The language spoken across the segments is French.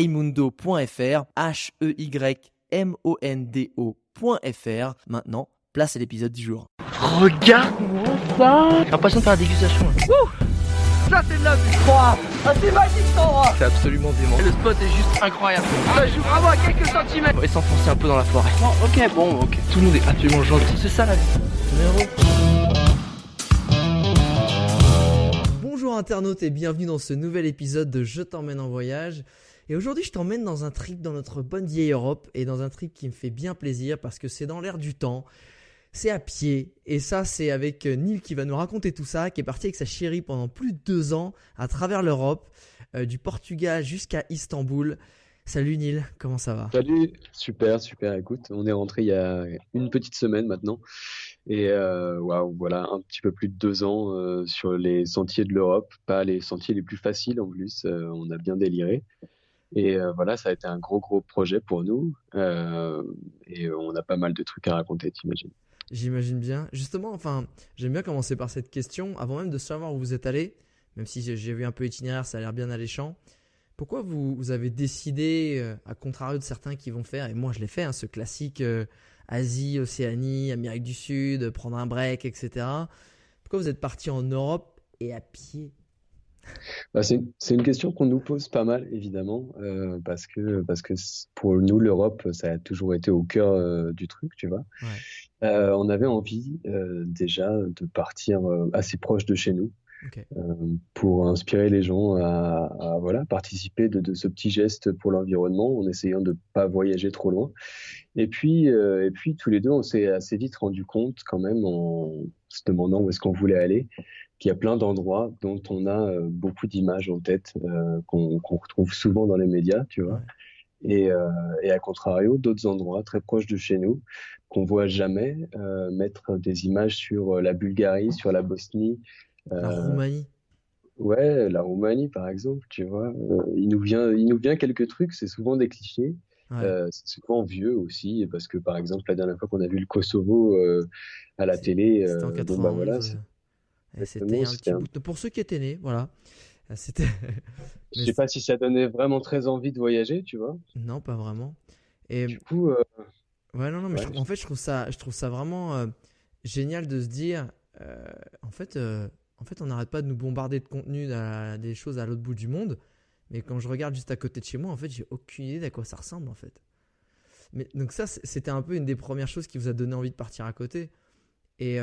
heymundo.fr, H-E-Y-M-O-N-D-O.fr. Maintenant, place à l'épisode du jour. Regarde-moi ça J'ai l'impression de faire la dégustation. là. Ça c'est de la vue Ah c'est magique cet endroit C'est absolument dément. Et le spot est juste incroyable. Ça joue vraiment à quelques centimètres. Et s'enfoncer un peu dans la forêt. Bon, ok, bon, ok. Tout le monde est absolument gentil. C'est ça la vie. Bonjour internautes et bienvenue dans ce nouvel épisode de Je t'emmène en voyage. Et aujourd'hui, je t'emmène dans un trip dans notre bonne vieille Europe et dans un trip qui me fait bien plaisir parce que c'est dans l'air du temps. C'est à pied. Et ça, c'est avec euh, Neil qui va nous raconter tout ça, qui est parti avec sa chérie pendant plus de deux ans à travers l'Europe, euh, du Portugal jusqu'à Istanbul. Salut Neil, comment ça va? Salut, super, super. Écoute, on est rentré il y a une petite semaine maintenant. Et euh, waouh, voilà, un petit peu plus de deux ans sur les sentiers de l'Europe, pas les sentiers les plus faciles en plus. on a bien déliré. Et euh, voilà, ça a été un gros, gros projet pour nous. Euh, et on a pas mal de trucs à raconter, t'imagines. J'imagine bien. Justement, enfin, j'aime bien commencer par cette question. Avant même de savoir où vous êtes allé, même si j'ai- vu un peu l'itinéraire, ça a l'air bien alléchant. Pourquoi vous, avez décidé, euh, à contrario de certains qui vont faire, et moi je l'ai fait, hein, ce classique Asie, Océanie, Amérique du Sud, prendre un break, etc. Pourquoi vous êtes parti en Europe et à pied? Bah, c'est, une question qu'on nous pose pas mal, évidemment, euh, parce que, parce que c- pour nous, l'Europe, ça a toujours été au cœur euh, du truc, tu vois. Ouais. Euh, on avait envie déjà de partir assez proche de chez nous. Pour inspirer les gens à, à, voilà, participer de, de ce petit geste pour l'environnement en essayant de pas voyager trop loin. Et puis, et puis tous les deux, on s'est assez vite rendu compte quand même en se demandant où est-ce qu'on voulait aller, qu'il y a plein d'endroits dont on a euh, beaucoup d'images en tête, euh, qu'on qu'on retrouve souvent dans les médias, tu vois. Et, euh, et à contrario, d'autres endroits très proches de chez nous qu'on voit jamais euh, mettre des images sur euh, la Bulgarie, sur la Bosnie. La euh, Roumanie Ouais, la Roumanie, par exemple, tu vois, il nous vient, il nous vient quelques trucs, c'est souvent des clichés, Ouais. euh, c'est souvent vieux aussi, parce que par exemple, la dernière fois qu'on a vu le Kosovo euh, à la télé, en euh, bon, 91. bah voilà, c'était exactement, un c'était petit un- bout de- Pour ceux qui étaient nés, voilà. Euh, C'était. je sais pas si ça donnait vraiment très envie de voyager, tu vois. Non, pas vraiment. Et Du coup, euh, Ouais, non, non, mais Ouais, en fait, je trouve ça, je trouve ça vraiment euh, génial de se dire, euh, en fait, en fait, on n'arrête pas de nous bombarder de contenu, des choses à l'autre bout du monde, mais quand je regarde juste à côté de chez moi, en fait, j'ai aucune idée d'à quoi ça ressemble, en fait. Mais donc ça, c'était un peu une des premières choses qui vous a donné envie de partir à côté. Et,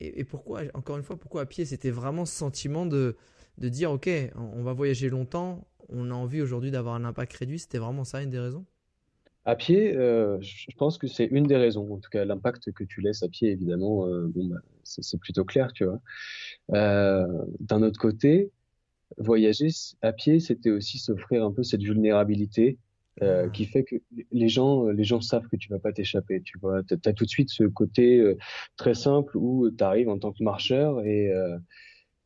et, pourquoi, encore une fois, pourquoi à pied C'était vraiment ce sentiment de, de dire, ok, on va voyager longtemps, on a envie aujourd'hui d'avoir un impact réduit. C'était vraiment ça une des raisons? À pied, euh, je pense que c'est une des raisons. En tout cas, l'impact que tu laisses à pied, évidemment, euh, bon, bah, c'est plutôt clair, tu vois. Euh, d'un autre côté, voyager à pied, c'était aussi s'offrir un peu cette vulnérabilité euh, Ah. qui fait que les gens, les gens savent que tu vas pas t'échapper, tu vois. T'as, t'as tout de suite ce côté euh, très simple où tu arrives en tant que marcheur et, euh,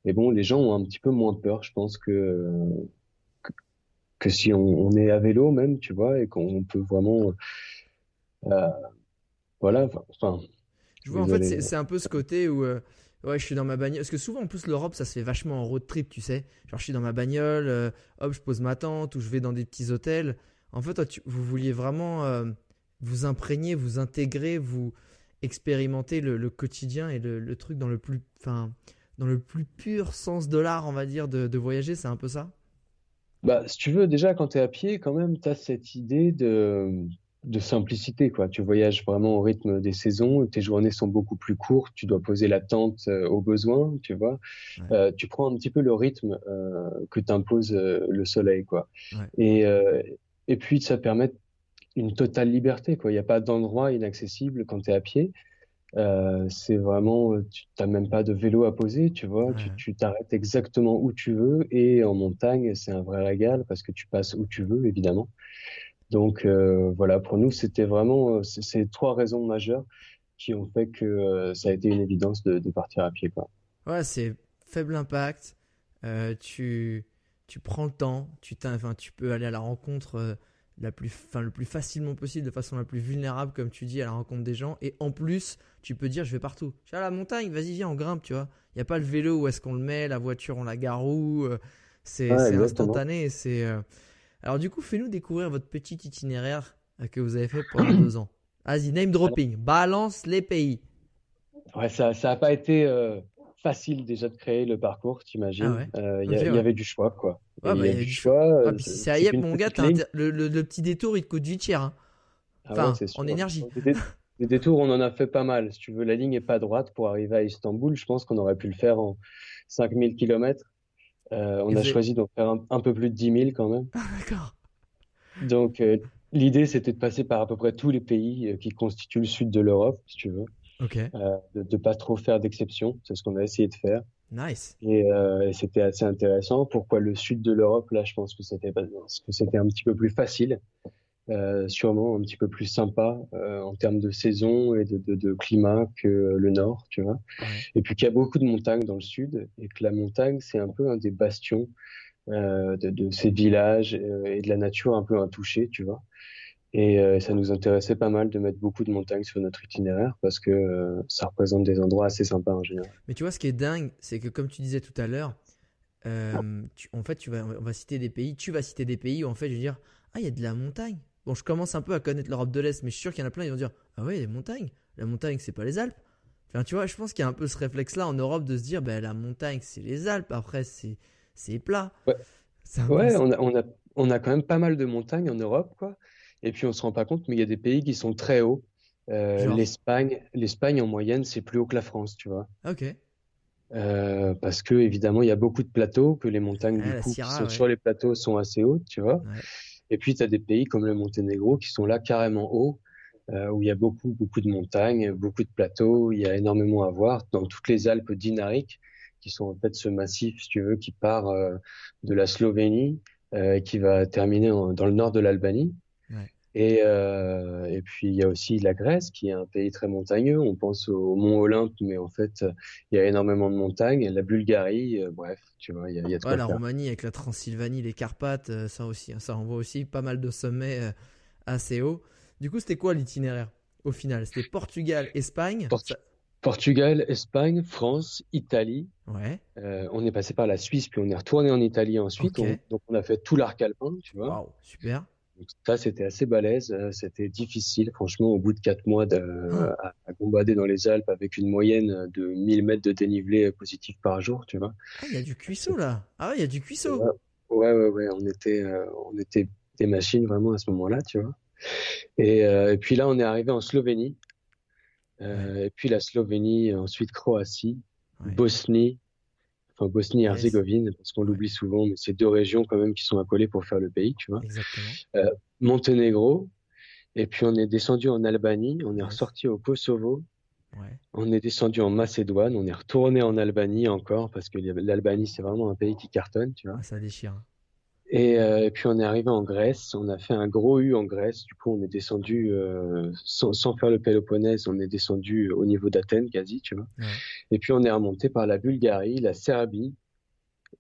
et bon, les gens ont un petit peu moins peur, je pense que que, que si on, on est à vélo même, tu vois, et qu'on peut vraiment, euh, voilà, enfin, Je vois, en fait, c'est un peu ce côté où euh, ouais, je suis dans ma bagnole. Parce que souvent, en plus, l'Europe, ça se fait vachement en road trip, tu sais. Genre, je suis dans ma bagnole, euh, hop, je pose ma tente ou je vais dans des petits hôtels. En fait, toi, tu- vous vouliez vraiment euh, vous imprégner, vous intégrer, vous expérimenter le, le quotidien et le, le truc dans le plus, enfin, dans le plus pur sens de l'art, on va dire, de, de voyager. C'est un peu ça? Bah, si tu veux, déjà, quand tu es à pied, quand même, tu as cette idée de, de simplicité, quoi. Tu voyages vraiment au rythme des saisons, tes journées sont beaucoup plus courtes, tu dois poser la tente euh, au besoin, tu vois. Ouais. Euh, tu prends un petit peu le rythme euh, que t'impose le soleil, quoi. Ouais. Et, et puis, ça permet une totale liberté, quoi. Il n'y a pas d'endroit inaccessible quand tu es à pied. Euh, c'est vraiment, tu n'as même pas de vélo à poser, tu vois. Tu t'arrêtes exactement où tu veux. Et en montagne, c'est un vrai régal parce que tu passes où tu veux, évidemment. Donc euh, voilà, pour nous, c'était vraiment ces trois raisons majeures qui ont fait que euh, ça a été une évidence de, de partir à pied. Quoi. Ouais, c'est faible impact. tu, tu prends le temps. Tu, enfin, tu peux aller à la rencontre la plus, fin, le plus facilement possible, de façon la plus vulnérable, comme tu dis, à la rencontre des gens. Et en plus, tu peux dire, je vais partout. Je suis à la montagne, vas-y, viens, on grimpe, tu vois. Il n'y a pas le vélo, où est-ce qu'on le met, la voiture, on la gare où. Euh, c'est instantané. C'est. Euh. Alors, du coup, fais-nous découvrir votre petit itinéraire euh, que vous avez fait pendant deux ans. Vas-y, name dropping, balance les pays. Ouais, ça n'a pas été facile déjà de créer le parcours, t'imagines. Ah euh, il y, avait du choix, quoi. Ah, bah, il y, avait du choix. Ah, si c'est Ayep, mon gars, le, le, petit détour, il te coûte 8 cher. Hein. Enfin, en énergie. Les détours, on en a fait pas mal. Si tu veux, la ligne n'est pas droite pour arriver à Istanbul. Je pense qu'on aurait pu le faire en 5000 km. Euh, on a choisi d'en faire un, peu plus de 10 000 quand même. D'accord. Donc, euh, l'idée, c'était de passer par à peu près tous les pays qui constituent le sud de l'Europe, si tu veux. Euh, de ne pas trop faire d'exception. C'est ce qu'on a essayé de faire. Nice. Euh, et, c'était assez intéressant. Pourquoi le sud de l'Europe? Là, je pense que c'était parce que c'était un petit peu plus facile, euh, sûrement un petit peu plus sympa en termes de saison et de, climat que le nord, tu vois. Et puis qu'il y a beaucoup de montagnes dans le sud et que la montagne, c'est un peu un des bastions de, de, ces villages et de la nature un peu intouchée, tu vois. Et euh, ça nous intéressait pas mal de mettre beaucoup de montagnes sur notre itinéraire parce que euh, ça représente des endroits assez sympas en général. Mais tu vois, ce qui est dingue, c'est que comme tu disais tout à l'heure, euh, en fait, tu vas, on va citer des pays, tu vas citer des pays où en fait, je veux dire, ah, il y a de la montagne. Bon, je commence un peu à connaître l'Europe de l'Est, mais je suis sûr qu'il y en a plein, ils vont dire, ah ouais, les montagnes. La montagne, c'est pas les Alpes. Enfin, tu vois, je pense qu'il y a un peu ce réflexe-là en Europe de se dire, ben, la montagne, c'est les Alpes. Après, c'est, c'est plat. Ouais, ouais on, a, on, a, on a quand même pas mal de montagnes en Europe, quoi. Et puis on se rend pas compte, mais il y a des pays qui sont très hauts. Euh, L'Espagne, l'Espagne en moyenne, c'est plus haut que la France, tu vois. Ok. Euh, parce que évidemment, il y a beaucoup de plateaux, que les montagnes du coup, qui sont sur les plateaux sont assez hautes, tu vois. Et puis tu as des pays comme le Monténégro qui sont là carrément hauts, euh, où il y a beaucoup beaucoup de montagnes, beaucoup de plateaux, il y a énormément à voir dans toutes les Alpes dinariques, qui sont en fait ce massif, si tu veux, qui part euh, de la Slovénie, euh, qui va terminer dans le nord de l'Albanie. Et, euh, et puis il y a aussi la Grèce qui est un pays très montagneux. On pense au mont Olympe, mais en fait il y a énormément de montagnes. La Bulgarie, euh, bref, tu vois, il y a, y a ouais, la Roumanie avec la Transylvanie, les Carpates, euh, ça aussi, hein, ça envoie aussi pas mal de sommets euh, assez hauts. Du coup, c'était quoi l'itinéraire au final? C'était Portugal, Espagne? Portugal, Espagne, France, Italie. Ouais. Euh, on est passé par la Suisse, puis on est retourné en Italie ensuite. donc on a fait tout l'arc alpin, tu vois. Wow, super ça, c'était assez balèze. Euh, c'était difficile, franchement, au bout de quatre mois de, ah. à, combattre dans les Alpes avec une moyenne de 1000 mètres de dénivelé positif par jour, tu vois. Ah, il y a du cuisseau là. Ah, il y a du cuisseau. Ouais, ouais, ouais. On était, euh, on était des machines vraiment à ce moment-là, tu vois. Et, euh, et, puis là, on est arrivé en Slovénie. Et puis la Slovénie, ensuite Croatie, Bosnie, Bosnie-Herzégovine, parce qu'on l'oublie souvent, mais c'est deux régions quand même qui sont accolées pour faire le pays, tu vois. Euh, Monténégro, et puis on est descendu en Albanie, on est ressorti au Kosovo, on est descendu en Macédoine, on est retourné en Albanie encore, parce que l'Albanie c'est vraiment un pays qui cartonne, tu vois. Ah, ça déchire. Euh, et, puis on est arrivé en Grèce, on a fait un gros U en Grèce, du coup on est descendu euh, sans, sans, faire le Péloponnèse, on est descendu au niveau d'Athènes quasi, tu vois. Et puis on est remonté par la Bulgarie, la Serbie,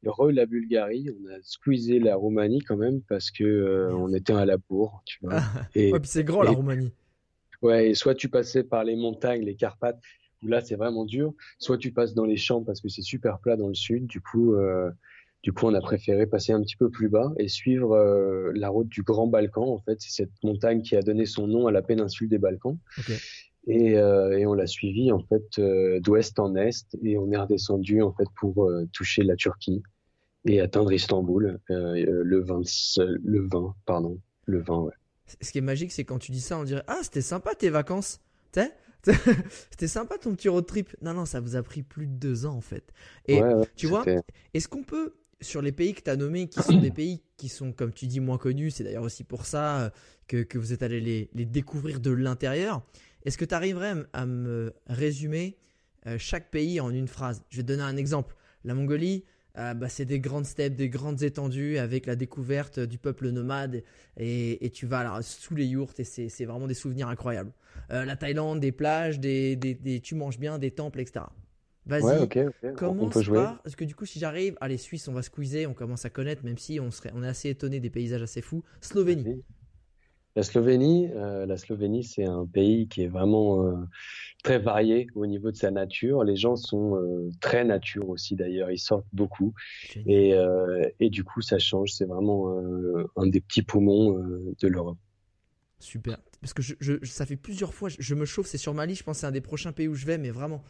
re la Bulgarie, on a squeezé la Roumanie quand même parce que euh, on était à la bourre, tu vois. et, ouais, puis c'est grand la Roumanie. Ouais, et soit tu passais par les montagnes, les Carpates, où là c'est vraiment dur, soit tu passes dans les champs parce que c'est super plat dans le sud, du coup euh, du coup, on a préféré passer un petit peu plus bas et suivre euh, la route du Grand Balkan. En fait, c'est cette montagne qui a donné son nom à la péninsule des Balkans. Et, euh, et, on l'a suivi en fait euh, d'ouest en est et on est redescendu en fait pour toucher la Turquie et atteindre Istanbul le 20 le 20 pardon le 20 ouais. Ce qui est magique c'est quand tu dis ça on dirait ah c'était sympa tes vacances c'était sympa ton petit road trip. Non, non, ça vous a pris plus de deux ans en fait. Et tu vois, est-ce qu'on peut sur les pays que tu as nommés, qui sont des pays qui sont, comme tu dis, moins connus, c'est d'ailleurs aussi pour ça euh, que, que vous êtes allé les, les, découvrir de l'intérieur. Est-ce que tu arriverais à me résumer chaque pays en une phrase? Je vais te donner un exemple. La Mongolie, bah, c'est des grandes steppes, des grandes étendues avec la découverte du peuple nomade et, tu vas sous les yourtes et c'est vraiment des souvenirs incroyables. la Thaïlande, des plages, des, des, tu manges bien, des temples, etc. Vas-y, ouais, commence on jouer. parce que du coup, si j'arrive, allez, Suisse, on va squeezer, on commence à connaître, même si on, serait, on est assez étonné des paysages assez fous. Slovénie. La Slovénie, euh, la Slovénie, c'est un pays qui est vraiment euh, très varié au niveau de sa nature. Les gens sont euh, très nature aussi d'ailleurs, ils sortent beaucoup. Et, et, du coup, ça change. C'est vraiment un des petits poumons de l'Europe. Super, parce que je, je, ça fait plusieurs fois, je, je me chauffe, c'est sur Mali, je pense c'est un des prochains pays où je vais, mais vraiment,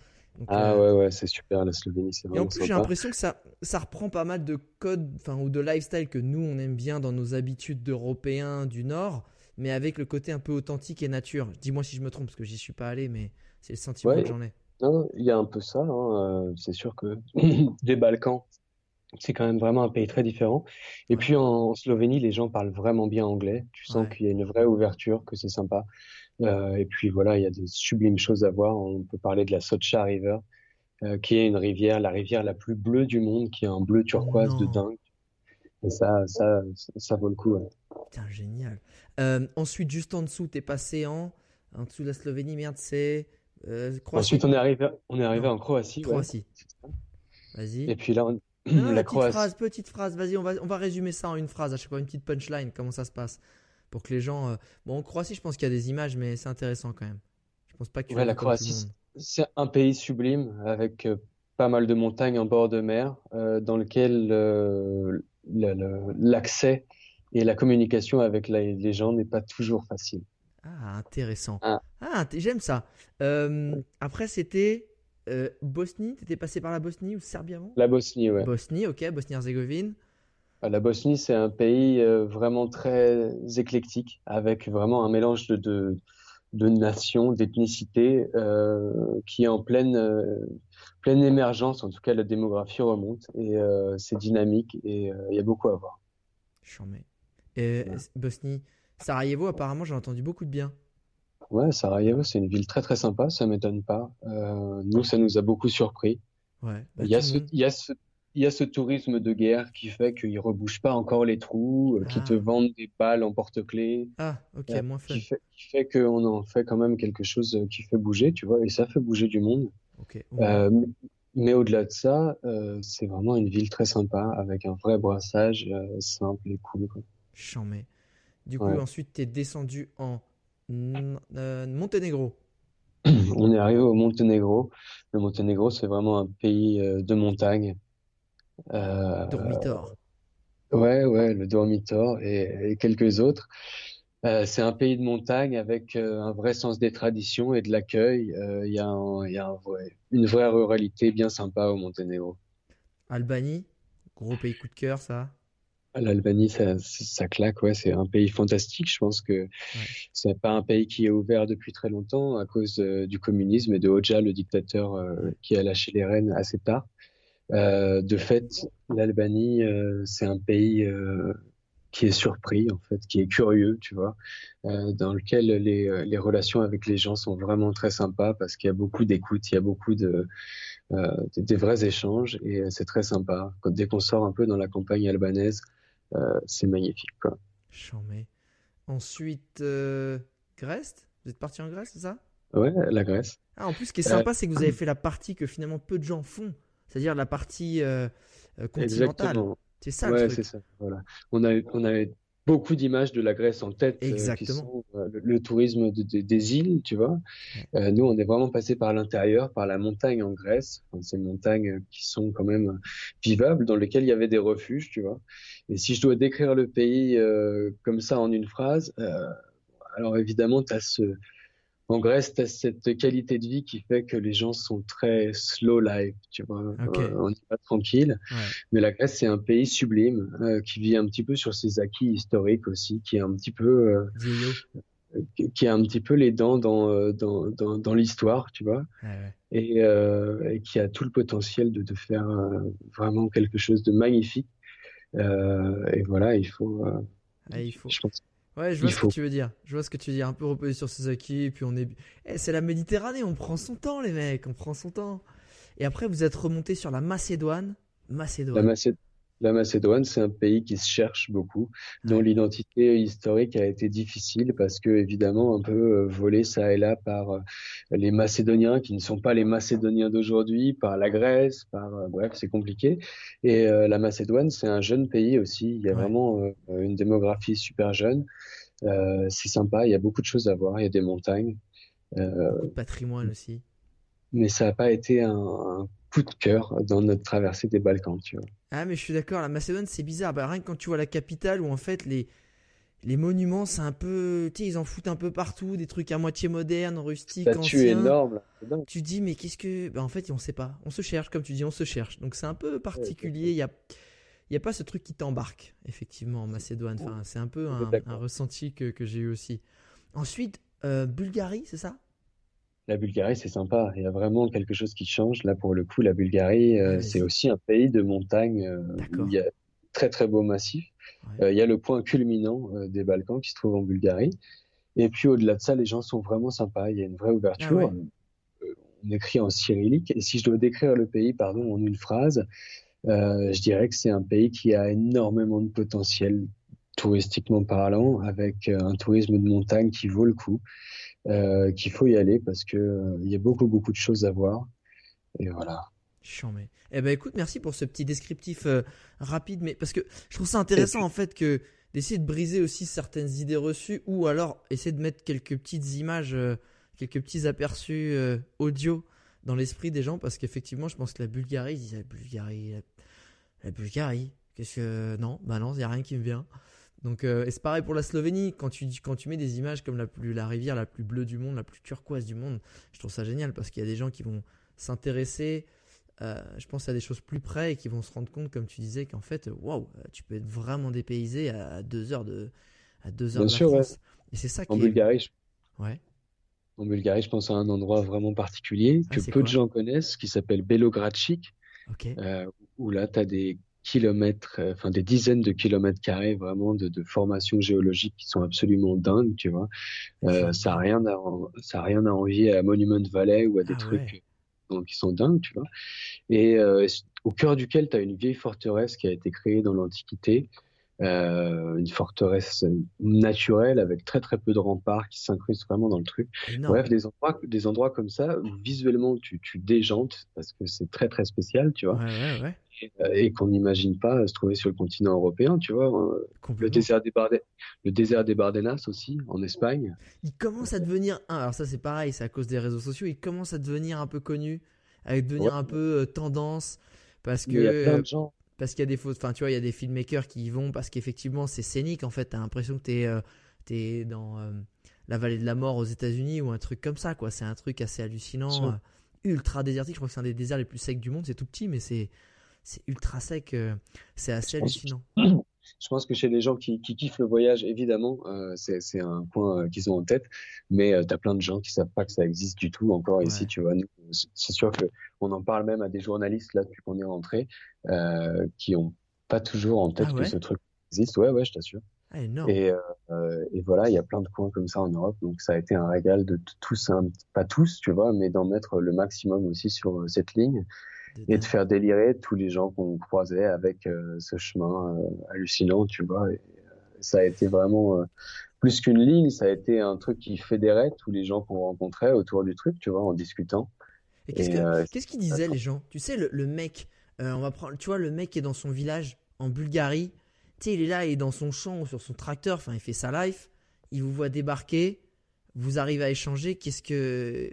ah ouais, ouais, c'est super, la Slovénie, c'est vraiment Et en plus, j'ai l'impression que ça, ça reprend pas mal de codes enfin, ou de lifestyle que nous, on aime bien dans nos habitudes d'Européens du Nord, mais avec le côté un peu authentique et nature. Dis-moi si je me trompe, parce que j'y suis pas allé, mais c'est le sentiment que j'en ai. Non, il y a un peu ça. Hein, euh, c'est sûr que des Balkans, c'est quand même vraiment un pays très différent. Et puis en Slovénie, les gens parlent vraiment bien anglais. Tu sens qu'il y a une vraie ouverture, que c'est sympa. Euh, et puis voilà, il y a des sublimes choses à voir. On peut parler de la Socha River, euh, qui est une rivière, la rivière la plus bleue du monde, qui est un bleu turquoise de dingue. Et ça, ça, ça, vaut le coup. Putain, génial. Euh, ensuite, juste en dessous, t'es passé en, en dessous de la Slovénie, merde, c'est Croatie. Ensuite, on est arrivé, on est arrivé en Croatie. Croatie. Vas-y. Et puis là, on... la Croatie. Phrase, petite phrase, vas-y, on va, on va résumer ça en une phrase, à chaque fois une petite punchline, comment ça se passe pour que les gens. Euh, bon, en Croatie, je pense qu'il y a des images, mais c'est intéressant quand même. Je pense pas que. Ouais, la Croatie, c'est un pays sublime avec euh, pas mal de montagnes en bord de mer, euh, dans lequel l'accès et la communication avec les gens n'est pas toujours facile. Ah, intéressant. Ah, ah j'aime ça. après, c'était Bosnie. Tu étais passé par la Bosnie ou Serbie avant? La Bosnie, ouais. Bosnie, ok. Bosnie-Herzégovine. La Bosnie, c'est un pays euh, vraiment très éclectique, avec vraiment un mélange de, de, de nations, d'ethnicités, euh, qui est en pleine, euh, pleine émergence. En tout cas, la démographie remonte et euh, c'est dynamique et il y a beaucoup à voir. Chambé. Et Bosnie, Sarajevo, apparemment, j'ai entendu beaucoup de bien. Ouais, Sarajevo, c'est une ville très très sympa, ça m'étonne pas. nous, ça nous a beaucoup surpris. Ouais, bah, il, y a ce, il y a ce il y a ce tourisme de guerre qui fait qu'ils rebouchent pas encore les trous, euh, qui te ah. vendent des balles en porte-clés. Ah, ok, euh, moins fun. Qui fait, qui fait qu'on en fait quand même quelque chose euh, qui fait bouger, tu vois, et ça fait bouger du monde. Ok. Euh, mais au-delà de ça, c'est vraiment une ville très sympa, avec un vrai brassage simple et cool. Quoi. Chambé. Du coup, ensuite, tu es descendu en Monténégro. On est arrivé au Monténégro. Le Monténégro, c'est vraiment un pays de montagne. Euh, Dormitor. Ouais, ouais, le Dormitor et, quelques autres. Euh, c'est un pays de montagne avec euh, un vrai sens des traditions et de l'accueil. Il y a, y a une vraie ruralité bien sympa au Monténégro. Albanie, gros pays coup de cœur, ça? L'Albanie, ça, ça, claque, ouais, c'est un pays fantastique. Je pense que c'est pas un pays qui est ouvert depuis très longtemps à cause du communisme et de Hoxha, le dictateur qui a lâché les rênes assez tard. Euh, de fait, l'Albanie, euh, c'est un pays euh, qui est surpris, en fait, qui est curieux, tu vois, dans lequel les, les, relations avec les gens sont vraiment très sympas parce qu'il y a beaucoup d'écoute, il y a beaucoup de des vrais échanges et c'est très sympa. Quand, dès qu'on sort un peu dans la campagne albanaise, c'est magnifique, quoi. Chambé. Ensuite, Grèce? Vous êtes parti en Grèce, c'est ça? Ouais, la Grèce. Ah, en plus, ce qui est sympa, c'est que vous avez fait la partie que finalement peu de gens font c'est-à-dire la partie euh, euh, continentale. C'est ça. Ouais, c'est ça. Voilà. On a, on a beaucoup d'images de la Grèce en tête. Euh, Exactement. le, tourisme des îles, tu vois. nous, on est vraiment passé par l'intérieur, par la montagne en Grèce. ces montagnes qui sont quand même vivables, dans lesquelles il y avait des refuges, tu vois. Et si je dois décrire le pays comme ça en une phrase, alors évidemment, tu as ce en Grèce, tu as cette qualité de vie qui fait que les gens sont très slow life, tu vois. Euh, on n'est pas tranquille. Mais la Grèce, c'est un pays sublime euh, qui vit un petit peu sur ses acquis historiques aussi, qui est un petit peu, euh, qui a un petit peu les dents dans dans, dans, dans l'histoire, tu vois. Et, et, qui a tout le potentiel de, de faire vraiment quelque chose de magnifique. et voilà, il faut. il faut. Ouais, je vois ce que tu veux dire. Je vois ce que tu veux dire. Un peu reposer sur ses acquis, et puis on est. Eh, c'est la Méditerranée, on prend son temps, les mecs, on prend son temps. Et après, vous êtes remonté sur la Macédoine. Macédoine. La, la Macédoine, c'est un pays qui se cherche beaucoup, dont l'identité historique a été difficile parce que, évidemment, un peu euh, volé ça et là par euh, les Macédoniens qui ne sont pas les Macédoniens d'aujourd'hui, par la Grèce, par euh, bref, c'est compliqué. Et la Macédoine, c'est un jeune pays aussi. Il y a vraiment une démographie super jeune. c'est sympa. Il y a beaucoup de choses à voir. Il y a des montagnes. patrimoine aussi. Mais ça n'a pas été un coup de cœur dans notre traversée des Balkans, tu vois. Ah, mais je suis d'accord, la Macédoine, c'est bizarre. Bah, rien que quand tu vois la capitale où en fait les, les monuments, c'est un peu. Tu sais, ils en foutent un peu partout, des trucs à moitié modernes, rustiques, anciens. énorme. Tu dis, mais qu'est-ce que. Bah, en fait, on sait pas. On se cherche, comme tu dis, on se cherche. Donc c'est un peu particulier. Il y a. Il n'y a pas ce truc qui t'embarque, effectivement, en Macédoine. Enfin, c'est un peu un, ressenti que, que j'ai eu aussi. Ensuite, euh, Bulgarie, c'est ça? La Bulgarie, c'est sympa. Il y a vraiment quelque chose qui change. Là, pour le coup, la Bulgarie, euh, c'est aussi un pays de montagne euh, où il y a très très beaux massifs. Euh, il y a le point culminant des Balkans qui se trouve en Bulgarie. Et puis au-delà de ça, les gens sont vraiment sympas. Il y a une vraie ouverture. Ah on écrit en cyrillique. Et si je dois décrire le pays, pardon, en une phrase, je dirais que c'est un pays qui a énormément de potentiel touristiquement parlant, avec un tourisme de montagne qui vaut le coup. Euh, qu'il faut y aller parce que euh, il y a beaucoup beaucoup de choses à voir. Et voilà. mais Eh ben écoute, merci pour ce petit descriptif euh, rapide, mais parce que je trouve ça intéressant en fait que d'essayer de briser aussi certaines idées reçues ou alors essayer de mettre quelques petites images, quelques petits aperçus audio dans l'esprit des gens parce qu'effectivement, je pense que la Bulgarie, ils disent la Bulgarie, la, Bulgarie, qu'est-ce que non, bah non, il y a rien qui me vient. Donc, euh, et c'est pareil pour la Slovénie. Quand tu, quand tu mets des images comme la, plus, la rivière la plus bleue du monde, la plus turquoise du monde, je trouve ça génial parce qu'il y a des gens qui vont s'intéresser, euh, je pense, à des choses plus près et qui vont se rendre compte, comme tu disais, qu'en fait, waouh, tu peux être vraiment dépaysé à deux heures de, à deux heures de sûr, la Et c'est ça qui en Bulgarie, je... ouais. En Bulgarie, je pense à un endroit vraiment particulier ah, que peu de gens connaissent, qui s'appelle Belogradchik, euh, où là, tu as des kilomètres, euh, enfin des dizaines de kilomètres carrés vraiment de, de formations géologiques qui sont absolument dingues, tu vois. Euh, ça a rien à, ça a rien à envier à Monument Valley ou à des ah trucs donc, qui sont dingues, tu vois. Et euh, au cœur duquel tu as une vieille forteresse qui a été créée dans l'Antiquité, euh, une forteresse naturelle avec très très peu de remparts qui s'incrustent vraiment dans le truc. Bref, des endroits, des endroits comme ça visuellement tu, tu déjantes parce que c'est très très spécial, tu vois. Ouais, ouais, et, qu'on n'imagine pas se trouver sur le continent européen, tu vois. Hein. Le désert, des le désert des Bardenas aussi, en Espagne. Il commence à devenir, alors ça c'est pareil, c'est à cause des réseaux sociaux, il commence à devenir un peu connu, à devenir un peu euh, tendance, parce que... Il y a plein de gens parce qu'il y a des fausses. Enfin, tu vois, il y a des filmmakers qui y vont parce qu'effectivement, c'est scénique. En fait, t'as l'impression que t'es euh, es dans euh, la vallée de la mort aux États-Unis ou un truc comme ça, quoi. C'est un truc assez hallucinant, euh, ultra désertique. Je crois que c'est un des déserts les plus secs du monde. C'est tout petit, mais c'est c'est ultra sec. c'est assez hallucinant. Je pense que chez les gens qui, qui kiffent le voyage, évidemment, euh, c'est un point euh, qu'ils ont en tête, mais euh, tu as plein de gens qui savent pas que ça existe du tout encore ici, tu vois. C'est sûr que on en parle même à des journalistes là depuis qu'on est rentré, euh, qui ont pas toujours en tête ah que ce truc existe. Ouais, ouais, je t'assure. Ah, et, euh, et, voilà, il y a plein de coins comme ça en Europe, donc ça a été un régal de tous, pas tous, tu vois, mais d'en mettre le maximum aussi sur cette ligne et de faire délirer tous les gens qu'on croisait avec euh, ce chemin euh, hallucinant, tu vois. Et, euh, ça a été vraiment plus qu'une ligne, ça a été un truc qui fédérait tous les gens qu'on rencontrait autour du truc, tu vois, en discutant. Et qu'est-ce qu'ils disaient les gens? Tu sais, le, mec, on va prendre, tu vois, le mec qui est dans son village en Bulgarie, tu sais, il est là, il est dans son champ sur son tracteur, enfin, il fait sa life, il vous voit débarquer, vous arrivez à échanger, qu'est-ce que.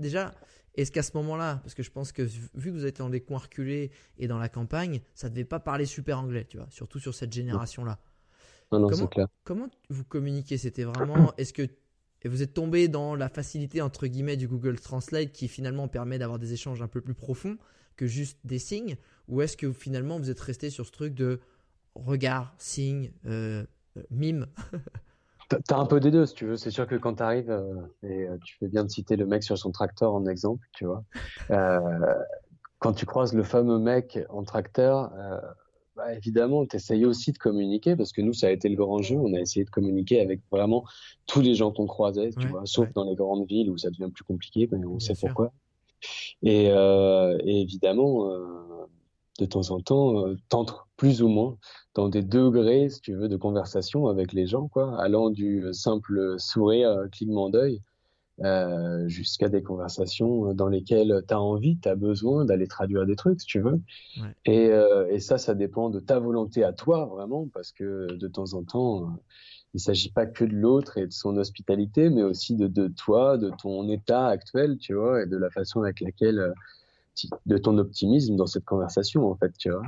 Déjà, est-ce qu'à ce, moment-là, parce que je pense que vu que vous êtes dans des coins reculés et dans la campagne, ça ne devait pas parler super anglais, tu vois, surtout sur cette génération-là. Non, non, comment, clair. comment vous communiquez? C'était vraiment. Est-ce que vous êtes tombé dans la facilité, entre guillemets, du Google Translate qui finalement permet d'avoir des échanges un peu plus profonds que juste des signes? Ou est-ce que finalement vous êtes resté sur ce truc de regard, signe, euh, euh, mime? T'as un peu des deux, si tu veux. C'est sûr que quand t'arrives, euh, et euh, tu fais bien de citer le mec sur son tracteur en exemple, tu vois. Euh, quand tu croises le fameux mec en tracteur, euh, bah, évidemment, tu essayes aussi de communiquer parce que nous, ça a été le grand jeu. On a essayé de communiquer avec vraiment tous les gens qu'on croisait, tu vois, sauf dans les grandes villes où ça devient plus compliqué, mais on sait pourquoi. Et, euh, et évidemment, euh, de temps en temps, t'entres plus ou moins dans des degrés, si tu veux, de conversation avec les gens, quoi, allant du simple sourire, clignement d'œil, euh, jusqu'à des conversations dans lesquelles tu as envie, tu as besoin d'aller traduire des trucs, si tu veux. Ouais. Et, euh, et, ça, ça dépend de ta volonté à toi, vraiment, parce que de temps en temps, il s'agit pas que de l'autre et de son hospitalité, mais aussi de, de, toi, de ton état actuel, tu vois, et de la façon avec laquelle, de ton optimisme dans cette conversation, en fait, tu vois.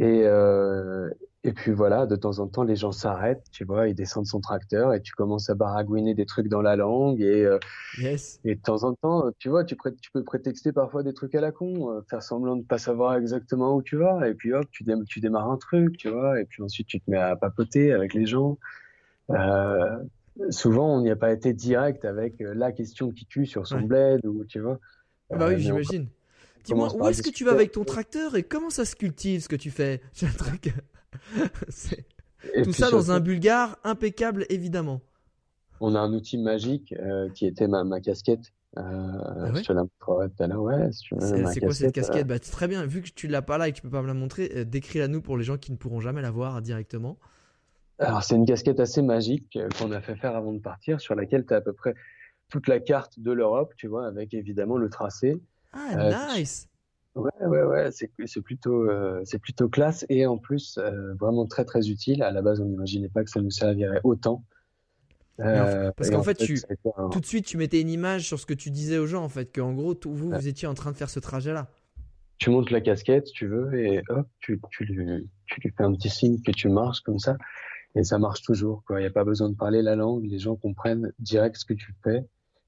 Et, euh, et puis voilà, de temps en temps, les gens s'arrêtent, tu vois, ils descendent son tracteur et tu commences à baragouiner des trucs dans la langue. Et, euh, yes. et de temps en temps, tu vois, tu, pré tu peux prétexter parfois des trucs à la con, euh, faire semblant de pas savoir exactement où tu vas. Et puis hop, tu, dé tu démarres un truc, tu vois, et puis ensuite tu te mets à papoter avec les gens. Souvent, on n'y a pas été direct avec la question qui tue sur son ouais. bled, ou tu vois. Bah oui, j'imagine. Dis-moi, où est-ce que tu vas avec ton tracteur et comment ça se cultive ce que tu fais? Un truc. Tout ça dans un bulgare impeccable, évidemment. On a un outil magique euh, qui était ma, ma casquette. Euh, ah ouais? je te la montrerai tout à l'heure. Ouais, si c'est quoi cette casquette euh... bah, Très bien, vu que tu l'as pas là et que tu peux pas me la montrer, euh, décris-la nous pour les gens qui ne pourront jamais la voir directement. Alors, c'est une casquette assez magique euh, qu'on a fait faire avant de partir, sur laquelle tu as à peu près toute la carte de l'Europe, tu vois, avec évidemment le tracé. Ah, nice Ouais, ouais, ouais, c'est plutôt, euh, c'est plutôt classe et en plus euh, vraiment très très utile. À la base, on n'imaginait pas que ça nous servirait autant. Euh, parce qu'en fait, fait, tu, un... tout de suite, tu mettais une image sur ce que tu disais aux gens, en fait, qu'en gros, tout, vous, ouais. vous étiez en train de faire ce trajet-là. Tu montes la casquette, si tu veux, et hop, tu, tu, lui, tu lui fais un petit signe que tu marches comme ça, et ça marche toujours. Il n'y a pas besoin de parler la langue, les gens comprennent direct ce que tu fais.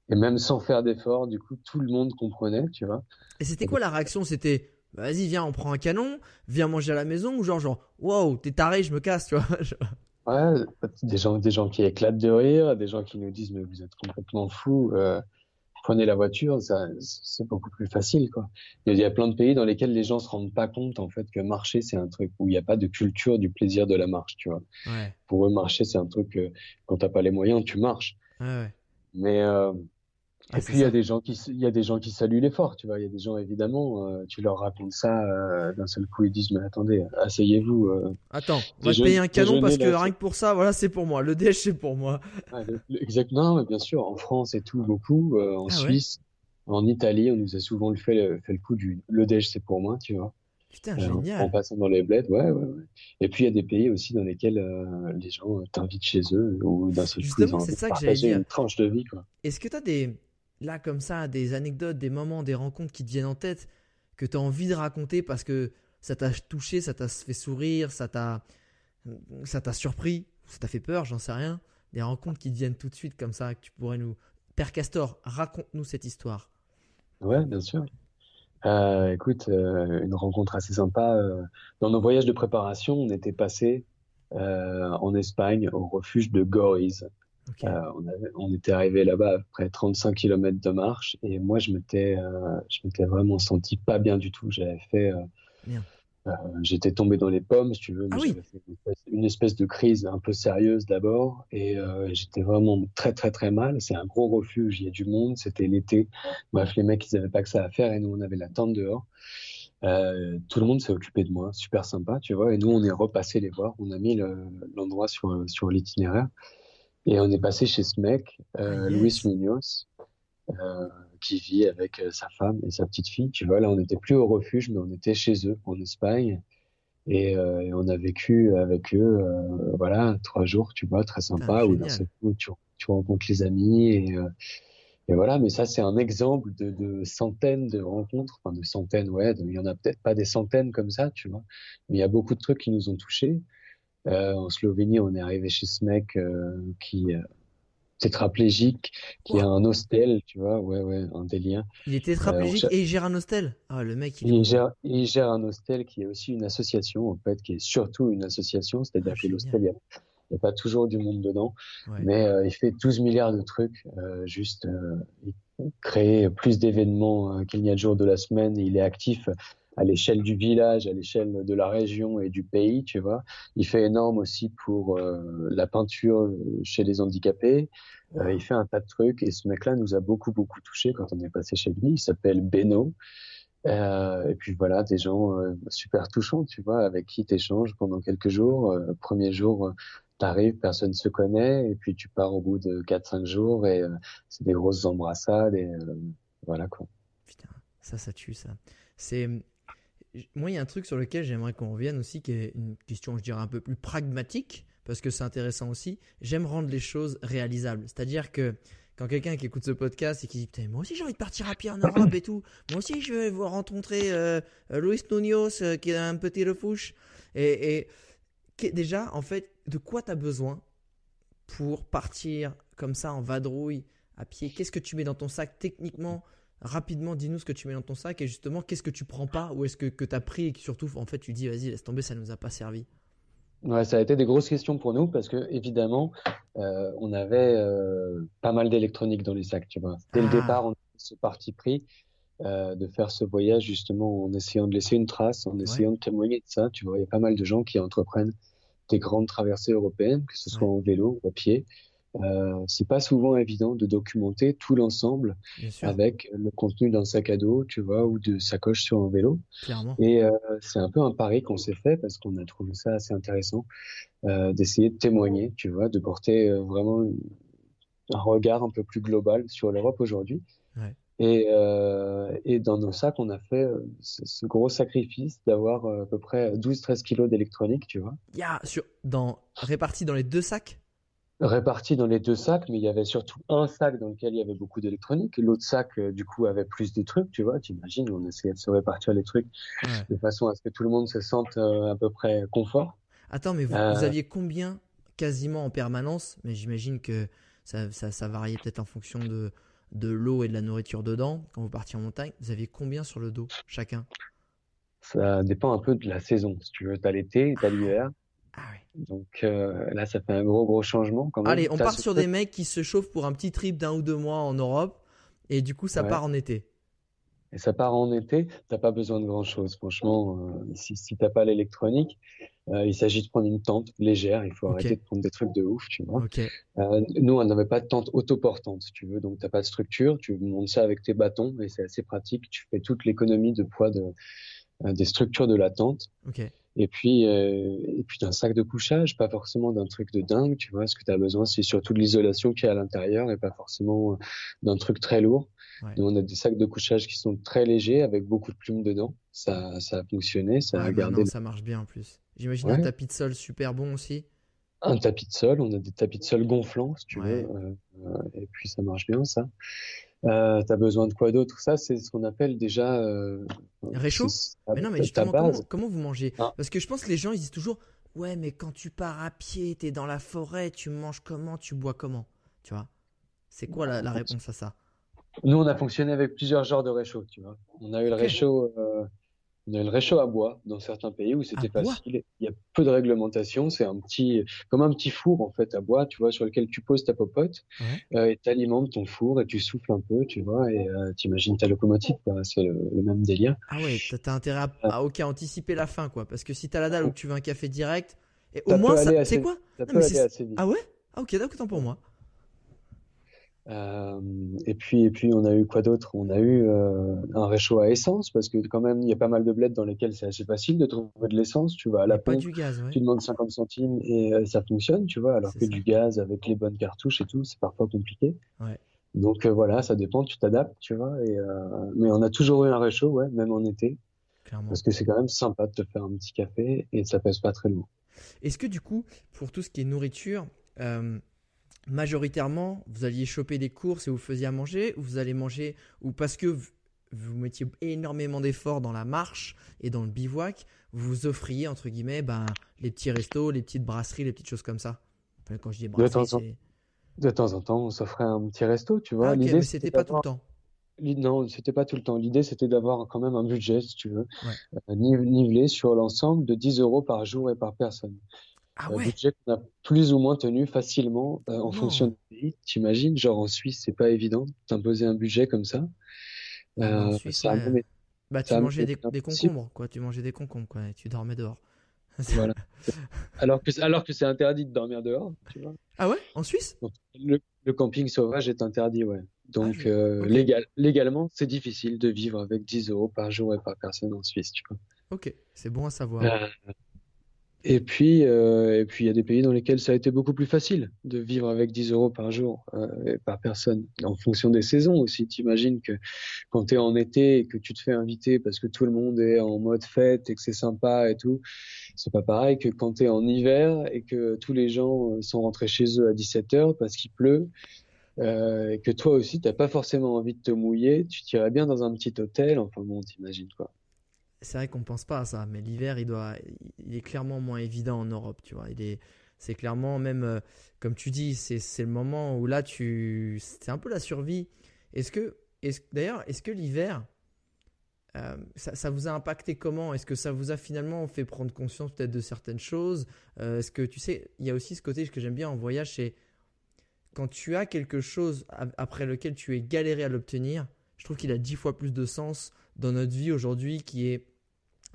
Et même sans faire d'effort, du coup, tout le monde comprenait, tu vois. Et c'était quoi la réaction? C'était vas-y, viens, on prend un canon, viens manger à la maison, ou genre, genre, wow, t'es taré, je me casse, tu vois. Ouais, des gens, des gens qui éclatent de rire, des gens qui nous disent, mais vous êtes complètement fou, euh, prenez la voiture, ça, c'est beaucoup plus facile, quoi. Il y a plein de pays dans lesquels les gens se rendent pas compte, en fait, que marcher, c'est un truc où il n'y a pas de culture du plaisir de la marche, tu vois. Ouais. Pour eux, marcher, c'est un truc, que, quand t'as pas les moyens, tu marches. Ouais, ouais. Mais, euh, et puis il y a des gens qui il y a des gens qui saluent l'effort, tu vois. Il y a des gens évidemment, euh, tu leur racontes ça euh, d'un seul coup, ils disent mais attendez, asseyez-vous. Euh, Attends, on va te payer un canon parce que rien que pour ça, voilà, c'est pour moi. Le DH c'est pour moi. Ouais, exactement, mais bien sûr, en France et tout beaucoup, euh, en ah, Suisse, ouais. en Italie, on nous a souvent fait, fait le coup du le DH c'est pour moi, tu vois. Putain, génial. En passant dans les bleds, ouais, ouais, ouais. Et puis il y a des pays aussi dans lesquels les gens t'invitent chez eux ou d'un seul ils ont ça que dire. une tranche de vie, quoi. Est-ce que t'as des là comme ça des anecdotes, des moments, des rencontres qui te viennent en tête que tu as envie de raconter parce que ça t'a touché, ça t'a fait sourire, ça t'a ça t'a surpris, ça t'a fait peur, j'en sais rien. Des rencontres qui te viennent tout de suite comme ça que tu pourrais nous Père Castor, raconte-nous cette histoire. Ouais, bien sûr. Euh, écoute, euh, une rencontre assez sympa. Euh, dans nos voyages de préparation, on était passé euh, en Espagne au refuge de Goriz. Okay. Euh, on, avait, on, était arrivé là-bas après 35 km de marche et moi je m'étais euh, je m'étais vraiment senti pas bien du tout. J'avais fait euh, j'étais tombé dans les pommes si tu veux, ah oui. fait une espèce, une espèce, de crise un peu sérieuse d'abord et j'étais vraiment très très très mal. C'est un gros refuge, il y a du monde, c'était l'été. Bref, les mecs ils avaient pas que ça à faire et nous on avait la tente dehors. Euh, tout le monde s'est occupé de moi, super sympa, tu vois. Et nous, on est repassé les voir. On a mis l'endroit le, sur, sur l'itinéraire. Et on est passé chez ce mec, euh, yes. Luis Munoz, euh, qui vit avec euh, sa femme et sa petite fille. Tu vois, là, on n'était plus au refuge, mais on était chez eux, en Espagne. Et, euh, et on a vécu avec eux, euh, voilà, trois jours, tu vois, très sympa, ah, où d'un seul coup, tu, tu, rencontres les amis. Et, euh, et voilà, mais ça, c'est un exemple de, de, centaines de rencontres, enfin de centaines, ouais, de, il y en a peut-être pas des centaines comme ça, tu vois. Mais il y a beaucoup de trucs qui nous ont touchés. En Slovénie, on est arrivé chez ce mec qui tétraplégique, qui a un hostel, tu vois, ouais, ouais, un délire. Il est tétraplégique et il gère un hostel. Ah, le mec. Il... Il, gère, il gère un hostel qui est aussi une association, en fait, qui est surtout une association, c'est-à-dire ah, que l'hostel, il n'y a, pas toujours du monde dedans, ouais. mais il fait 12 milliards de trucs, juste, il crée plus d'événements qu'il n'y a de jours de la semaine, il est actif à l'échelle du village, à l'échelle de la région et du pays, tu vois. Il fait énorme aussi pour euh, la peinture chez les handicapés. Euh, il fait un tas de trucs et ce mec-là nous a beaucoup beaucoup touché quand on est passé chez lui. Il s'appelle Beno. Euh, et puis voilà, des gens euh, super touchants, tu vois, avec qui tu échanges pendant quelques jours. premier jour, t'arrives, personne se connaît, et puis tu pars au bout de 4-5 jours et c'est des grosses embrassades et voilà quoi. Putain, ça, ça tue ça. C'est moi, il y a un truc sur lequel j'aimerais qu'on revienne aussi, qui est une question, je dirais, un peu plus pragmatique, parce que c'est intéressant aussi. J'aime rendre les choses réalisables. C'est-à-dire que quand quelqu'un qui écoute ce podcast et qui dit Putain, moi aussi j'ai envie de partir à pied en Europe et tout, moi aussi je vais vous rencontrer euh, Luis Nunios euh, qui est un petit refouche. Et, et déjà, en fait, de quoi tu as besoin pour partir comme ça en vadrouille à pied? Qu'est-ce que tu mets dans ton sac techniquement rapidement, dis-nous ce que tu mets dans ton sac et justement, qu'est-ce que tu prends pas ou est-ce que, que tu as pris et que surtout, en fait, tu dis, vas-y, laisse tomber, ça nous a pas servi Ouais, ça a été des grosses questions pour nous parce que évidemment, euh, on avait euh, pas mal d'électronique dans les sacs, tu vois. Dès le ah. départ, on a ce parti pris euh, de faire ce voyage justement en essayant de laisser une trace, en essayant de témoigner de ça. Tu vois, il y a pas mal de gens qui entreprennent des grandes traversées européennes, que ce soit en vélo ou à pied, euh, c'est pas souvent évident de documenter tout l'ensemble avec le contenu d'un sac à dos, tu vois, ou de sacoche sur un vélo. Clairement. Et euh, c'est un peu un pari qu'on s'est fait parce qu'on a trouvé ça assez intéressant euh, d'essayer de témoigner, tu vois, de porter vraiment un regard un peu plus global sur l'Europe aujourd'hui. Ouais. Et, et, dans nos sacs, on a fait ce, gros sacrifice d'avoir à peu près 12-13 kilos d'électronique, tu vois. Il y a sur, dans, réparti dans les deux sacs? Répartis dans les deux sacs, mais il y avait surtout un sac dans lequel il y avait beaucoup d'électronique. L'autre sac, euh, du coup, avait plus de trucs, tu vois. T'imagines, on essayait de se répartir les trucs de façon à ce que tout le monde se sente euh, à peu près confort. Attends, mais vous, euh, aviez combien quasiment en permanence? Mais j'imagine que ça, ça, ça variait peut-être en fonction de, de l'eau et de la nourriture dedans quand vous partiez en montagne. Vous aviez combien sur le dos chacun? Ça dépend un peu de la saison. Si tu veux, t'as l'été, t'as l'hiver. Ah Donc euh, là, ça fait un gros gros changement quand même. Allez, on part sur des mecs qui se chauffent pour un petit trip d'un ou deux mois en Europe et du coup, ça part en été. Et ça part en été, t'as pas besoin de grand chose. Franchement, euh, si, si t'as pas l'électronique, euh, il s'agit de prendre une tente légère. Il faut arrêter de prendre des trucs de ouf, tu vois. nous, on n'avait pas de tente autoportante, si tu veux. Donc, t'as pas de structure. Tu montes ça avec tes bâtons et c'est assez pratique. Tu fais toute l'économie de poids de, des structures de la tente. Okay. Et puis, euh, et puis d'un sac de couchage, pas forcément d'un truc de dingue, tu vois. Ce que tu as besoin, c'est surtout de l'isolation qui est à l'intérieur et pas forcément euh, d'un truc très lourd. Ouais. on a des sacs de couchage qui sont très légers avec beaucoup de plumes dedans. Ça, ça a fonctionné, ça a gardé. Non, ça marche bien en plus. J'imagine un tapis de sol super bon aussi. Un tapis de sol, on a des tapis de sol gonflants, si tu veux. Euh, euh, et puis ça marche bien, ça. Euh, T'as besoin de quoi d'autre? Ça, c'est ce qu'on appelle déjà. Euh, Réchaud? Mais non, mais justement, comment, comment, vous mangez? Ah. Parce que je pense que les gens, ils disent toujours Ouais, mais quand tu pars à pied, t'es dans la forêt, tu manges comment, tu bois comment? Tu vois? C'est quoi la, la, réponse à ça? Nous, on a fonctionné avec plusieurs genres de réchaud, tu vois. On a eu le réchaud. Euh, on a le réchaud à bois dans certains pays où c'était facile. Il y a peu de réglementation. C'est un petit, comme un petit four en fait à bois, tu vois, sur lequel tu poses ta popote ouais. euh, et t'alimentes ton four et tu souffles un peu, tu vois, et euh, t'imagines ta locomotive. C'est le, le, même délire. Ah ouais, t'as intérêt à, à, anticiper la fin, quoi, parce que si t'as la dalle ou que tu veux un café direct, et au moins, c'est quoi? ça peut aller assez vite. Ah ouais? Ah ok, d'accord, pour moi. Euh, et puis, et puis, on a eu quoi d'autre? On a eu euh, un réchaud à essence parce que quand même, il y a pas mal de bleds dans lesquels c'est assez facile de trouver de l'essence. Tu vas à la pompe, du gaz, ouais. tu demandes 50 centimes et euh, ça fonctionne, tu vois. Alors que ça. du gaz avec les bonnes cartouches et tout, c'est parfois compliqué. Ouais. Donc voilà, ça dépend, tu t'adaptes, tu vois. Et, mais on a toujours eu un réchaud, ouais, même en été, Clairement. parce que c'est quand même sympa de te faire un petit café et ça pèse pas très lourd. Est-ce que du coup, pour tout ce qui est nourriture majoritairement, vous alliez choper des courses et vous faisiez à manger, ou vous allez manger, ou parce que vous mettiez énormément d'efforts dans la marche et dans le bivouac, vous vous offriez, entre guillemets, ben, les petits restos, les petites brasseries, les petites choses comme ça. Enfin, quand je dis brasserie, c'est... De temps en temps, on s'offrait un petit resto, tu vois. Ah, okay, mais c'était pas tout le temps. Non, c'était pas tout le temps. L'idée, c'était d'avoir quand même un budget, si tu veux, ouais. euh, nivelé sur l'ensemble de 10 euros par jour et par personne. Ah un budget qu'on a plus ou moins tenu facilement euh, en Non. fonction du pays. T'imagines, genre en Suisse, c'est pas évident d'imposer un budget comme ça. Ah, en Euh, Suisse, ça même- Bah, tu mangeais des, concombres, quoi. Tu mangeais des concombres, quoi. Et tu dormais dehors. voilà. Alors que, alors que c'est interdit de dormir dehors, tu vois. Ah ouais? En Suisse? Le, camping sauvage est interdit, ouais. Donc, ah, euh, légal, légalement, c'est difficile de vivre avec 10 euros par jour et par personne en Suisse, tu vois. Ok, c'est bon à savoir. Et puis, euh, et puis il y a des pays dans lesquels ça a été beaucoup plus facile de vivre avec 10 euros par jour euh, par personne, en fonction des saisons aussi. T'imagines que quand tu es en été et que tu te fais inviter parce que tout le monde est en mode fête et que c'est sympa et tout, c'est pas pareil que quand tu es en hiver et que tous les gens euh, sont rentrés chez eux à 17 heures parce qu'il pleut. Euh, et que toi aussi, t'as pas forcément envie de te mouiller, tu t'irais bien dans un petit hôtel, enfin bon, t'imagines quoi c'est vrai qu'on pense pas à ça, mais l'hiver, il doit, il est clairement moins évident en Europe, tu vois. Il est, c'est clairement même, euh, comme tu dis, c'est, le moment où là, tu, c'est un peu la survie. Est-ce que, est-ce, d'ailleurs, est-ce que l'hiver, euh, ça, ça, vous a impacté comment? Est-ce que ça vous a finalement fait prendre conscience peut-être de certaines choses? Euh, Est-ce que tu sais, il y a aussi ce côté que j'aime bien en voyage, c'est quand tu as quelque chose après lequel tu es galéré à l'obtenir, je trouve qu'il a dix fois plus de sens dans notre vie aujourd'hui qui est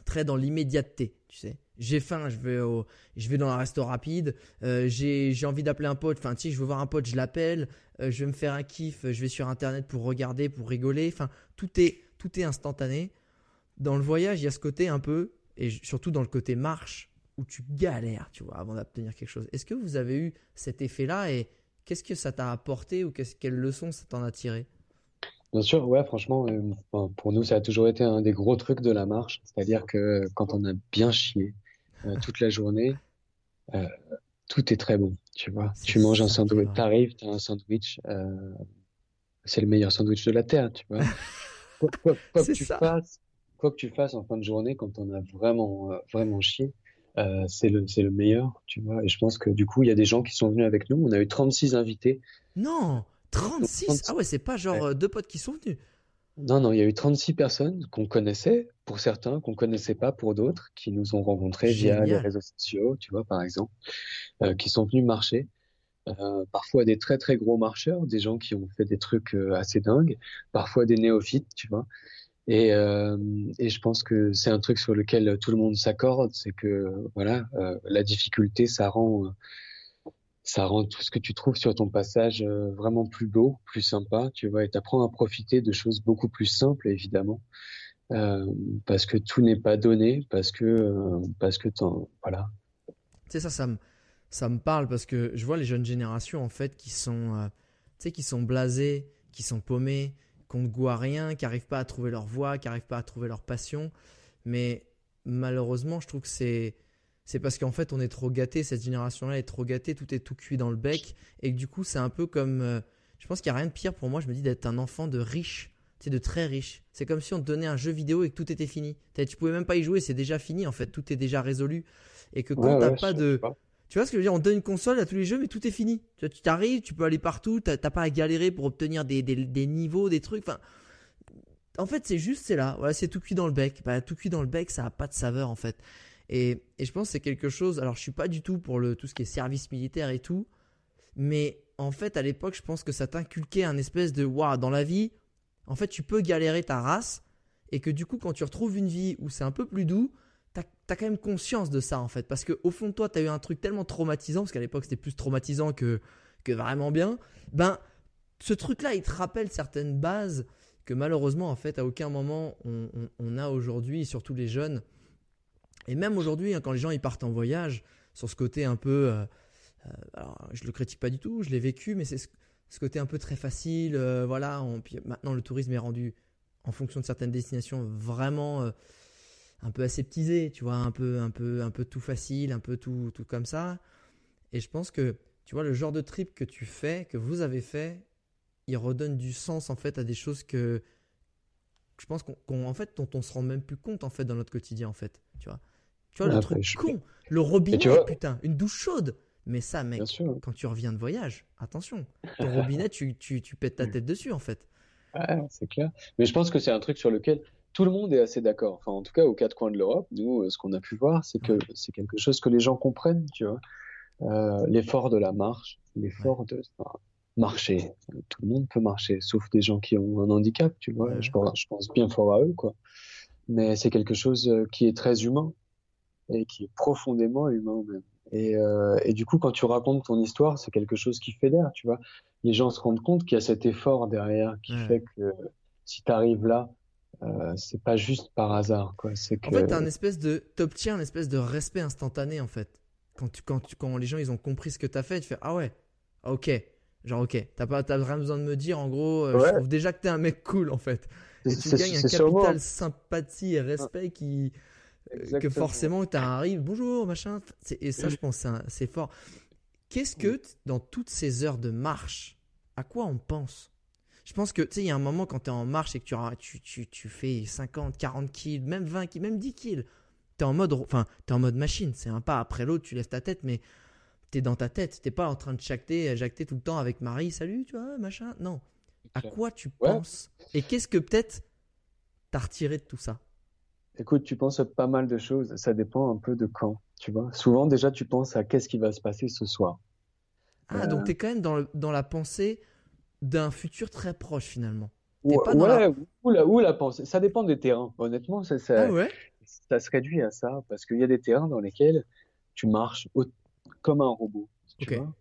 très dans l'immédiateté, tu sais. J'ai faim, je vais, au, je vais dans un resto rapide. Euh, j'ai envie d'appeler un pote. Enfin, tu sais, je veux voir un pote, je l'appelle. Euh, je vais me faire un kiff. Je vais sur internet pour regarder, pour rigoler. Enfin, tout est, tout est instantané. Dans le voyage, il y a ce côté un peu, et surtout dans le côté marche, où tu galères, tu vois, avant d'obtenir quelque chose. Est-ce que vous avez eu cet effet-là et qu'est-ce que ça t'a apporté ou quelle leçon ça t'en a tiré? Bien sûr, ouais, franchement, euh, pour nous, ça a toujours été un des gros trucs de la marche. C'est-à-dire que quand on a bien chié euh, toute la journée, euh, tout est très bon, tu vois. Tu manges un sandwich, t'arrives, t'as un sandwich, c'est le meilleur sandwich de la terre, tu vois. quoi, que tu fasses, quoi que tu fasses en fin de journée, quand on a vraiment, vraiment chié, c'est le, c'est le meilleur, tu vois. Et je pense que du coup, il y a des gens qui sont venus avec nous. On a eu 36 invités. Non! 36 Ah ouais, c'est pas genre euh, deux potes qui sont venus. Non, non, il y a eu 36 personnes qu'on connaissait, pour certains, qu'on connaissait pas pour d'autres, qui nous ont rencontrés via les réseaux sociaux, tu vois, par exemple, euh, qui sont venus marcher. Euh, parfois des très très gros marcheurs, des gens qui ont fait des trucs assez dingues, parfois des néophytes, tu vois. Et, et je pense que c'est un truc sur lequel tout le monde s'accorde, c'est que voilà, la difficulté, ça rend ça rend tout ce que tu trouves sur ton passage euh, vraiment plus beau, plus sympa, tu vois, et t'apprends à profiter de choses beaucoup plus simples, évidemment, euh, parce que tout n'est pas donné, parce que, euh, parce que voilà. C'est ça, ça me, ça me parle parce que je vois les jeunes générations en fait qui sont, tu sais, qui sont blasées, qui sont paumées, qui ont goût à rien, qui n'arrivent pas à trouver leur voie, qui n'arrivent pas à trouver leur passion, mais malheureusement, je trouve que c'est c'est parce qu'en fait on est trop gâté, cette génération-là est trop gâtée, tout est tout cuit dans le bec, et que du coup c'est un peu comme, euh, je pense qu'il n'y a rien de pire pour moi, je me dis d'être un enfant de riche, c'est de très riche. C'est comme si on te donnait un jeu vidéo et que tout était fini. Tu pouvais même pas y jouer, c'est déjà fini en fait, tout est déjà résolu, et que quand t'as pas de, tu vois ce que je veux dire? On donne une console à tous les jeux, mais tout est fini. Tu t'arrives, tu peux aller partout, t'as pas à galérer pour obtenir des, des, niveaux, des trucs. Enfin, en fait, c'est juste, c'est là. Voilà, c'est tout cuit dans le bec. Bah, tout cuit dans le bec, ça a pas de saveur en fait. Et, je pense que c'est quelque chose. Alors, je suis pas du tout pour le, tout ce qui est service militaire et tout. Mais en fait, à l'époque, je pense que ça t'inculquait un espèce de waouh, dans la vie, en fait, tu peux galérer ta race. Et que du coup, quand tu retrouves une vie où c'est un peu plus doux, tu as, quand même conscience de ça, en fait. Parce qu'au fond de toi, tu as eu un truc tellement traumatisant, parce qu'à l'époque, c'était plus traumatisant que, que vraiment bien. Ben, ce truc-là, il te rappelle certaines bases que malheureusement, en fait, à aucun moment on, on a aujourd'hui, surtout les jeunes. Et même aujourd'hui, hein, quand les gens ils partent en voyage, sur ce côté un peu, euh, euh, je le critique pas du tout, je l'ai vécu, mais c'est ce, côté un peu très facile, euh, voilà. maintenant le tourisme est rendu, en fonction de certaines destinations, vraiment un peu aseptisé, tu vois, un peu, un peu, un peu tout facile, un peu tout, tout comme ça. Et je pense que, tu vois, le genre de trip que tu fais, que vous avez fait, il redonne du sens en fait à des choses que je pense qu'on en fait dont on se rend même plus compte en fait dans notre quotidien en fait tu vois tu vois, le truc con. Le robinet, putain, une douche chaude. Mais ça, mec, quand tu reviens de voyage, attention. Ton robinet, tu, tu, tu pètes ta tête dessus, en fait. Ouais, c'est clair. Mais je pense que c'est un truc sur lequel tout le monde est assez d'accord. Enfin, en tout cas, aux quatre coins de l'Europe, nous, euh, ce qu'on a pu voir, c'est que c'est quelque chose que les gens comprennent, tu vois. Euh, l'effort de la marche, l'effort de marcher. Tout le monde peut marcher, sauf des gens qui ont un handicap, tu vois. Je, pense, je pense bien fort à eux, quoi. mais c'est quelque chose qui est très humain et qui est profondément humain même. Et, euh, et, du coup, quand tu racontes ton histoire, c'est quelque chose qui fédère, tu vois. Les gens se rendent compte qu'il y a cet effort derrière qui fait que si tu arrives là, euh, c'est pas juste par hasard, quoi. C'est que... En fait, t'as un espèce de, t'obtiens un espèce de respect instantané, en fait. Quand tu, quand tu, quand les gens ils ont compris ce que t'as fait, tu fais ah ouais, ok, genre ok, t'as pas, t'as rien besoin de me dire, en gros, euh, je trouve déjà que t'es un mec cool, en fait. Et tu gagnes un capital sympathie et respect qui que forcément tu arrives, bonjour, machin. Et ça, je pense, c'est fort. Qu'est-ce que, dans toutes ces heures de marche, à quoi on pense? Je pense que, tu sais, il y a un moment quand tu es en marche et que tu, tu, tu, fais 50, 40 kills, même 20 kills, même 10 kills. Tu es en mode, enfin, es en mode machine. C'est un pas après l'autre, tu lèves ta tête, mais tu es dans ta tête. T'es pas en train de jacter, jacter tout le temps avec Marie, salut, tu vois, machin. Non. À quoi tu penses? Et qu'est-ce que peut-être t'as retiré de tout ça? Écoute, tu penses à pas mal de choses. Ça dépend un peu de quand, tu vois. Souvent, déjà, tu penses à qu'est-ce qui va se passer ce soir. Ah, donc euh, tu es quand même dans, dans la pensée d'un futur très proche, finalement. pas dans ouais, ou, la, ou la pensée. Ça dépend des terrains. Honnêtement, ça, ça, ah ouais? ça se réduit à ça. Parce qu'il y a des terrains dans lesquels tu marches comme un robot. Tu vois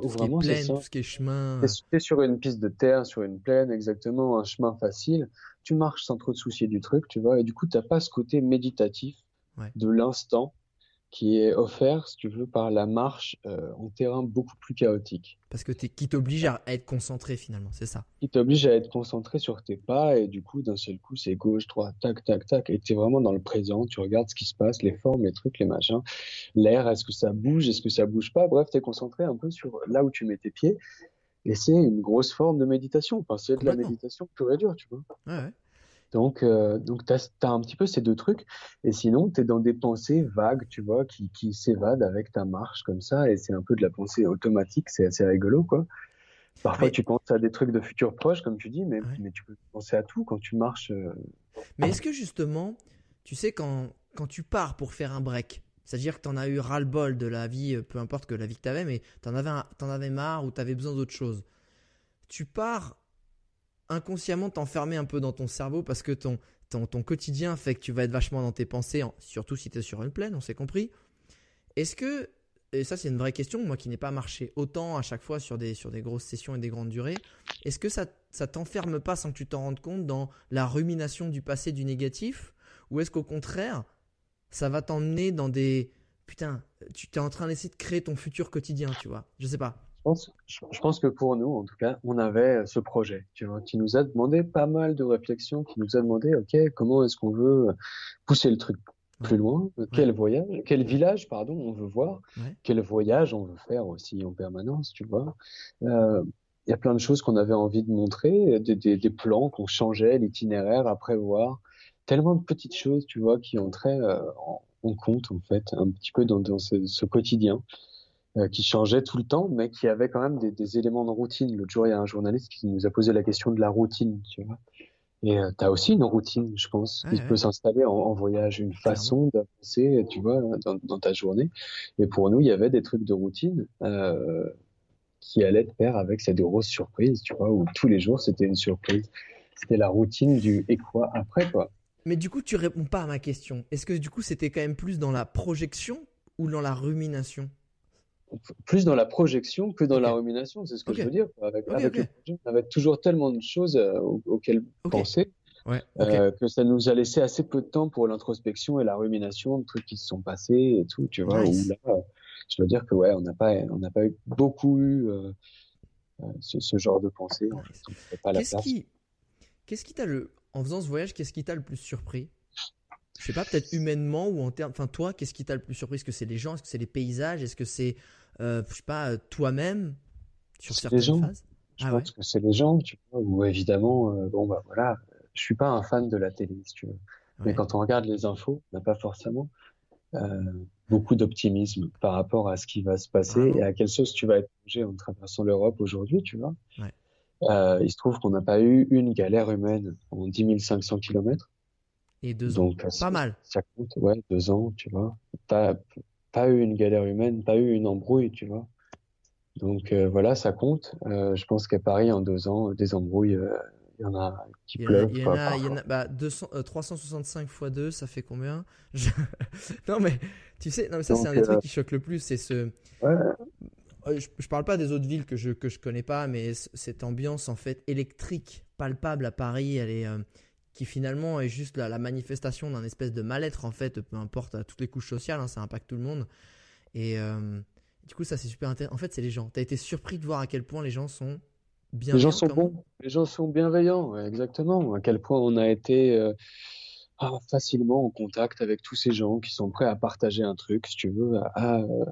tout ce qui est plaine, tout ce qui est chemin. Tu es sur une piste de terre, sur une plaine, exactement, un chemin facile. Tu marches sans trop te soucier du truc, tu vois, et du coup, tu n'as pas ce côté méditatif de l'instant qui est offert, si tu veux, par la marche euh, en terrain beaucoup plus chaotique. Parce que es, qui t'oblige à être concentré finalement, c'est ça Qui t'oblige à être concentré sur tes pas et du coup, d'un seul coup, c'est gauche, droite, tac, tac, tac, et tu es vraiment dans le présent, tu regardes ce qui se passe, les formes, les trucs, les machins, l'air, est-ce que ça bouge, est-ce que ça bouge pas, bref, tu es concentré un peu sur là où tu mets tes pieds. Et c'est une grosse forme de méditation. Enfin, c'est de la méditation pure et dure, tu vois. Ouais, ouais. Donc, euh, donc tu as, un petit peu ces deux trucs. Et sinon, tu es dans des pensées vagues, tu vois, qui, qui s'évadent avec ta marche comme ça. Et c'est un peu de la pensée automatique. C'est assez rigolo, quoi. Parfois, tu penses à des trucs de futurs proches, comme tu dis, mais, mais tu peux penser à tout quand tu marches. Euh, mais est-ce que justement, tu sais, quand, quand tu pars pour faire un break, c'est-à-dire que tu en as eu ras-le-bol de la vie, peu importe que la vie que tu avais, mais tu en, avais marre ou tu avais besoin d'autre chose. Tu pars inconsciemment t'enfermer un peu dans ton cerveau parce que ton, ton, ton, quotidien fait que tu vas être vachement dans tes pensées, surtout si tu es sur une plaine, on s'est compris. Est-ce que, et ça c'est une vraie question, moi qui n'ai pas marché autant à chaque fois sur des, sur des grosses sessions et des grandes durées, est-ce que ça, ça t'enferme pas sans que tu t'en rendes compte dans la rumination du passé, du négatif? Ou est-ce qu'au contraire, ça va t'emmener dans des... Putain, tu es en train d'essayer de créer ton futur quotidien, tu vois. Je sais pas. Pense, je pense que pour nous, en tout cas, on avait ce projet, tu vois, qui nous a demandé pas mal de réflexions, qui nous a demandé, ok, comment est-ce qu'on veut pousser le truc plus loin, quel voyage, quel village, pardon, on veut voir, quel voyage on veut faire aussi en permanence, tu vois. Euh, il y a plein de choses qu'on avait envie de montrer, des, des, des plans qu'on changeait, l'itinéraire à prévoir, tellement de petites choses, tu vois, qui entraient euh, en, en, compte, en fait, un petit peu dans, dans ce, ce quotidien. Euh, qui changeait tout le temps, mais qui avait quand même des, des éléments de routine. L'autre jour, il y a un journaliste qui nous a posé la question de la routine, tu vois. Et euh, tu as aussi une routine, je pense, qui peut s'installer en, en, voyage, une façon d'avancer, tu vois, dans, dans, ta journée. Et pour nous, il y avait des trucs de routine euh, qui allaient te faire avec cette grosse surprise, tu vois, où tous les jours, c'était une surprise. C'était la routine du et quoi après, quoi. Mais du coup, tu réponds pas à ma question. Est-ce que du coup, c'était quand même plus dans la projection ou dans la rumination? Plus dans la projection que dans la rumination, c'est ce que je veux dire. Avec, on avait toujours tellement de choses euh, auxquelles penser euh, que ça nous a laissé assez peu de temps pour l'introspection et la rumination de trucs qui se sont passés et tout, tu vois. je dois dire que ouais, on n'a pas, on n'a pas eu beaucoup eu euh, ce, genre de pensée. qu'est-ce qui, qu'est-ce qui t'a le, en faisant ce voyage, qu'est-ce qui t'a le plus surpris? Je sais pas, peut-être humainement ou en termes. Enfin, toi, qu'est-ce qui t'a le plus surpris? Est-ce que c'est les gens? Est-ce que c'est les paysages? Est-ce que c'est euh, je sais pas, toi-même? Sur certaines gens. phases? Je ah pense que c'est les gens, tu vois, ou évidemment, euh, bon bah voilà, je suis pas un fan de la télé, si tu veux. Mais quand on regarde les infos, on n'a pas forcément. Euh, beaucoup d'optimisme par rapport à ce qui va se passer et à quelle sauce tu vas être mangé en traversant l'Europe aujourd'hui, tu vois. Euh, il se trouve qu'on n'a pas eu une galère humaine en 10 500 kilomètres. Et deux ans. pas mal. Ça compte, ouais, deux ans, tu vois. Pas, pas eu une galère humaine, pas eu une embrouille, tu vois. Donc euh, voilà, ça compte. Euh, je pense qu'à Paris, en deux ans, des embrouilles, il y en a qui pleuvent. Il y en a, il y en a bah, 200, 365 x 2, ça fait combien? Non, mais tu sais, non, mais ça, c'est un des trucs qui choque le plus. C'est ce. Ouais. Je, je, parle pas des autres villes que je, que je connais pas, mais cette ambiance en fait électrique, palpable à Paris, elle est, qui finalement est juste la, la manifestation d'un espèce de mal-être en fait, peu importe à toutes les couches sociales, hein, ça impacte tout le monde. Et euh, du coup, ça c'est super intéressant. En fait, c'est les gens. Tu as été surpris de voir à quel point les gens sont bienveillants. Les gens sont bons, les gens sont bienveillants, exactement. À quel point on a été euh, ah, facilement en contact avec tous ces gens qui sont prêts à partager un truc, si tu veux, à, euh,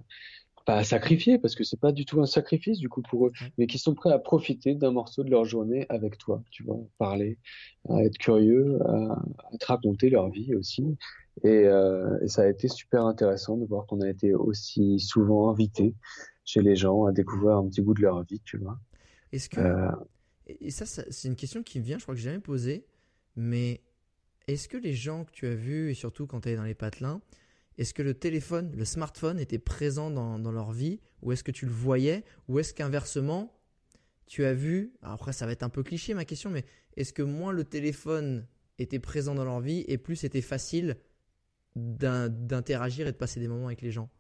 pas à sacrifier parce que c'est pas du tout un sacrifice du coup pour eux, mais qui sont prêts à profiter d'un morceau de leur journée avec toi, tu vois, parler, à être curieux, à, te raconter leur vie aussi. Et, euh, et, ça a été super intéressant de voir qu'on a été aussi souvent invités chez les gens à découvrir un petit bout de leur vie, tu vois. Est-ce que euh... et ça, ça c'est une question qui me vient, je crois que j'ai jamais posée, mais est-ce que les gens que tu as vus et surtout quand tu es dans les patelins est-ce que le téléphone, le smartphone était présent dans, leur vie Ou est-ce que tu le voyais Ou est-ce qu'inversement, tu as vu, après ça va être un peu cliché ma question, mais est-ce que moins le téléphone était présent dans leur vie et plus c'était facile d'interagir et de passer des moments avec les gens?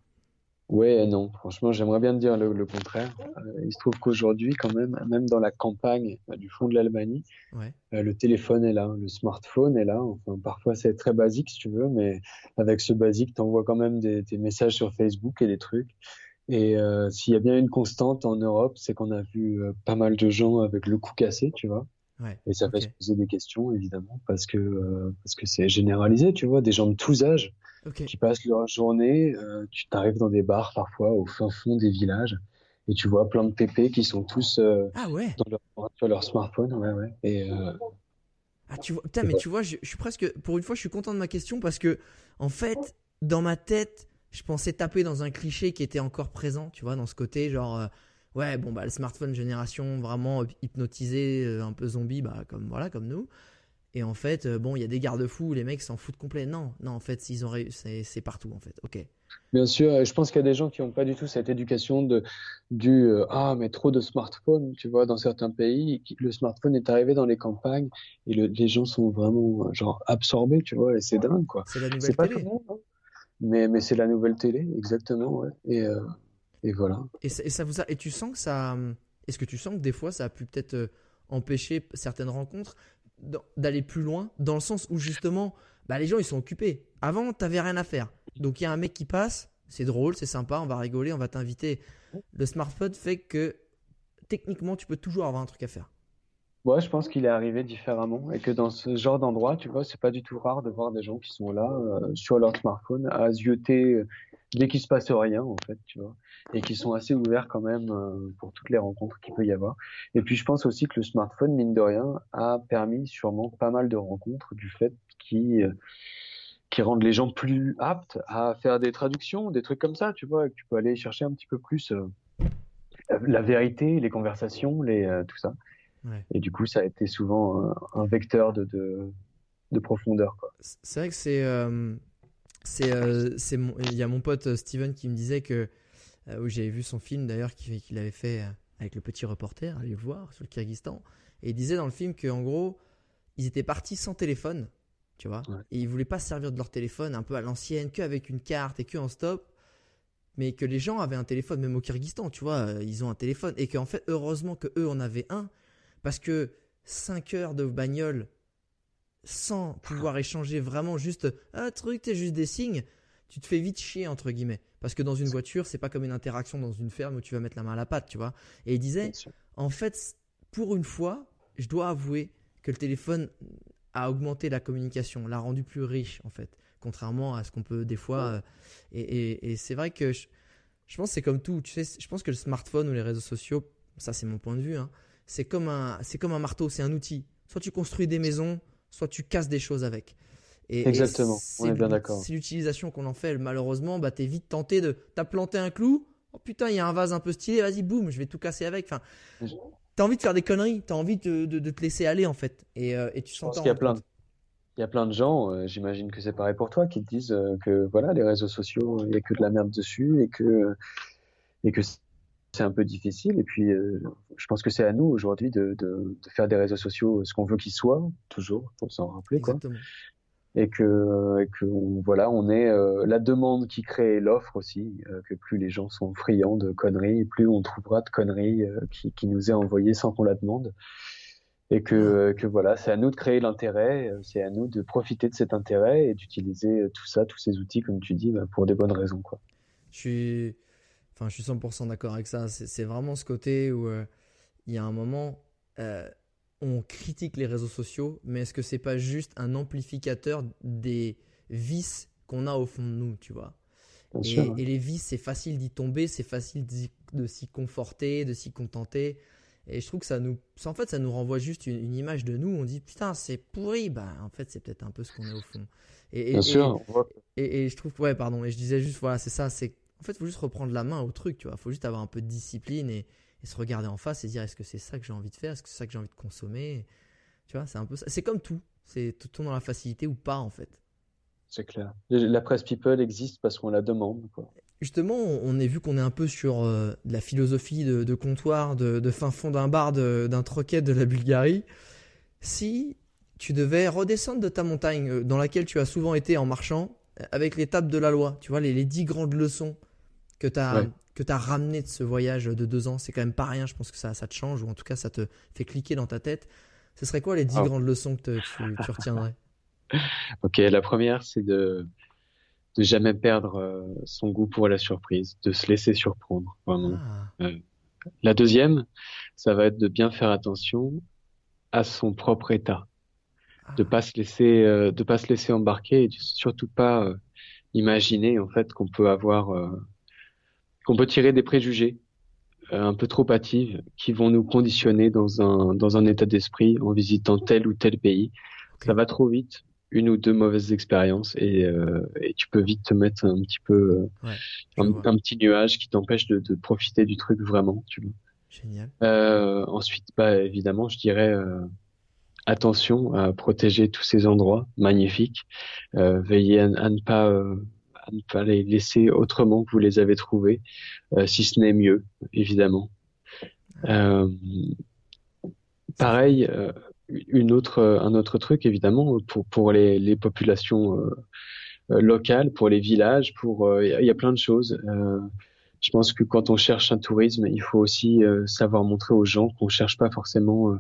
Ouais, non. Franchement, j'aimerais bien te dire le, contraire. Euh, il se trouve qu'aujourd'hui, quand même, même dans la campagne euh, du fond de l'Allemagne, euh, le téléphone est là, le smartphone est là. Enfin, parfois, c'est très basique, si tu veux, mais avec ce basique, tu envoies quand même des, messages sur Facebook et des trucs. Et s'il y a bien une constante en Europe, c'est qu'on a vu pas mal de gens avec le cou cassé, tu vois. et ça fait se poser des questions, évidemment, parce que parce que c'est généralisé, tu vois, des gens de tous âges qui passent leur journée. Euh, tu t'arrives dans des bars parfois au fin fond des villages et tu vois plein de pépés qui sont tous euh, ah ouais. dans leur, sur leur smartphone. Ouais, ouais. Et, euh, ah, tu vois, putain, mais tu vois, je, suis presque, pour une fois, je suis content de ma question parce que, en fait, dans ma tête, je pensais taper dans un cliché qui était encore présent, tu vois, dans ce côté, genre, ouais, bon, bah, le smartphone génération vraiment hypnotisé, un peu zombie, bah, comme, voilà, comme nous. Et en fait, euh, bon, il y a des garde-fous, les mecs s'en foutent complet. Non, non, en fait, s'ils ont c'est partout, en fait. Ok. Bien sûr, je pense qu'il y a des gens qui n'ont pas du tout cette éducation de du euh, ah mais trop de smartphones, tu vois, dans certains pays, le smartphone est arrivé dans les campagnes et les gens sont vraiment euh, genre absorbés, tu vois, et c'est dingue quoi. C'est la nouvelle télé. Hein. mais mais c'est la nouvelle télé, exactement, ouais. Et et voilà. Et ça, et ça vous a, et tu sens que ça, est-ce que tu sens que des fois ça a pu peut-être empêcher certaines rencontres? D'aller plus loin, dans le sens où justement, bah, les gens ils sont occupés. Avant, t'avais rien à faire. Donc il y a un mec qui passe, c'est drôle, c'est sympa, on va rigoler, on va t'inviter. Le smartphone fait que techniquement, tu peux toujours avoir un truc à faire. Ouais, je pense qu'il est arrivé différemment et que dans ce genre d'endroit, tu vois, c'est pas du tout rare de voir des gens qui sont là euh, sur leur smartphone à zioter dès qu'il se passe rien en fait, tu vois, et qui sont assez ouverts quand même euh, pour toutes les rencontres qu'il peut y avoir. Et puis je pense aussi que le smartphone, mine de rien, a permis sûrement pas mal de rencontres du fait qui euh, qui rendent les gens plus aptes à faire des traductions, des trucs comme ça, tu vois, que tu peux aller chercher un petit peu plus euh, la vérité, les conversations, les tout ça. Ouais. Et du coup, ça a été souvent un, vecteur de, de, de profondeur. C'est vrai que c'est c'est euh, il y a mon pote euh, Steven qui me disait que euh, où j'avais vu son film d'ailleurs qu'il avait fait avec le petit reporter allez le voir sur le Kyrgyzstan. Et il disait dans le film qu'en gros ils étaient partis sans téléphone tu vois. Et ils voulaient pas se servir de leur téléphone un peu à l'ancienne qu'avec une carte et que en stop. Mais que les gens avaient un téléphone même au Kyrgyzstan tu vois ils ont un téléphone. Et qu'en fait heureusement que eux en avaient un parce que 5 heures de bagnole sans pouvoir échanger vraiment juste un truc, t'es juste des signes, tu te fais vite chier entre guillemets. Parce que dans une voiture, c'est pas comme une interaction dans une ferme où tu vas mettre la main à la pâte, tu vois. Et il disait, en fait, pour une fois, je dois avouer que le téléphone a augmenté la communication, l'a rendu plus riche en fait, contrairement à ce qu'on peut des fois. Euh, et, c'est vrai que je, pense que c'est comme tout. Tu sais, je pense que le smartphone ou les réseaux sociaux, ça c'est mon point de vue, hein, c'est comme un, c'est comme un marteau, c'est un outil. Soit tu construis des maisons, soit tu casses des choses avec. Et, Exactement, on est bien d'accord. C'est l'utilisation qu'on en fait, malheureusement, bah, es vite tenté de. T'as planté un clou, oh putain, il y a un vase un peu stylé, vas-y, boum, je vais tout casser avec. Enfin, t'as envie de faire des conneries, t'as envie de, de, te laisser aller, en fait. Et, euh, et tu sens qu'il y a plein de... Il y a plein de gens, euh, j'imagine que c'est pareil pour toi, qui te disent euh, que voilà, les réseaux sociaux, il n'y a que de la merde dessus et que, et que c'est un peu difficile. Et puis, euh, je pense que c'est à nous aujourd'hui de, de, de, faire des réseaux sociaux ce qu'on veut qu'ils soient, toujours, pour s'en rappeler. Exactement. Quoi. Et que, et que on, voilà, on est euh, la demande qui crée l'offre aussi, euh, que plus les gens sont friands de conneries, plus on trouvera de conneries qui, qui, nous est envoyées sans qu'on la demande. Et que, que voilà, c'est à nous de créer l'intérêt, c'est à nous de profiter de cet intérêt et d'utiliser tout ça, tous ces outils, comme tu dis, bah, pour des bonnes raisons. Quoi. Je suis Enfin, je suis 100% d'accord avec ça. C'est vraiment ce côté où euh, il y a un moment, euh, on critique les réseaux sociaux, mais est-ce que c'est pas juste un amplificateur des vices qu'on a au fond de nous, tu vois? Et, les vices, c'est facile d'y tomber, c'est facile de s'y conforter, de s'y contenter. Et je trouve que ça nous, en fait, ça nous renvoie juste une, image de nous. On dit putain, c'est pourri. Bah, en fait, c'est peut-être un peu ce qu'on est au fond. Et, Bien sûr. Et, je trouve, ouais, pardon. Et je disais juste, voilà, c'est ça. C'est en fait, il faut juste reprendre la main au truc, tu vois. Il faut juste avoir un peu de discipline et, se regarder en face et dire est-ce que c'est ça que j'ai envie de faire? Est-ce que c'est ça que j'ai envie de consommer? Tu vois, c'est un peu ça. C'est comme tout. C'est tout dans la facilité ou pas, en fait. C'est clair. La presse people existe parce qu'on la demande. Justement, on est vu qu'on est un peu sur euh, la philosophie de, comptoir, de, fin fond d'un bar, d'un troquet de la Bulgarie. Si tu devais redescendre de ta montagne euh, dans laquelle tu as souvent été en marchant, avec l'étape de la loi, tu vois, les, les dix grandes leçons que tu as, as ramené de ce voyage de deux ans, c'est quand même pas rien. Je pense que ça, ça te change, ou en tout cas, ça te fait cliquer dans ta tête. Ce serait quoi les dix ah. grandes leçons que tu, retiendrais? Ok, la première, c'est de de jamais perdre euh, son goût pour la surprise, de se laisser surprendre. Vraiment. Ah. Euh, la deuxième, ça va être de bien faire attention à son propre état, de pas se laisser, euh, de pas se laisser embarquer et surtout pas imaginer en fait qu'on peut avoir qu'on peut tirer des préjugés euh, un peu trop hâtives qui vont nous conditionner dans un, dans un état d'esprit en visitant tel ou tel pays. Ça va trop vite, une ou deux mauvaises expériences et, euh, et tu peux vite te mettre un petit peu euh, un, petit nuage qui t'empêche de, de, profiter du truc vraiment. Tu vois. Génial. Euh, ensuite, bah, évidemment, je dirais euh, attention à protéger tous ces endroits magnifiques. veillez à, à ne pas ne pas les laisser autrement que vous les avez trouvés, euh, si ce n'est mieux, évidemment. Euh, pareil, euh, une autre, un autre truc, évidemment, pour, pour les, les populations locales, pour les villages, pour il y a plein de choses. je pense que quand on cherche un tourisme, il faut aussi savoir montrer aux gens qu'on cherche pas forcément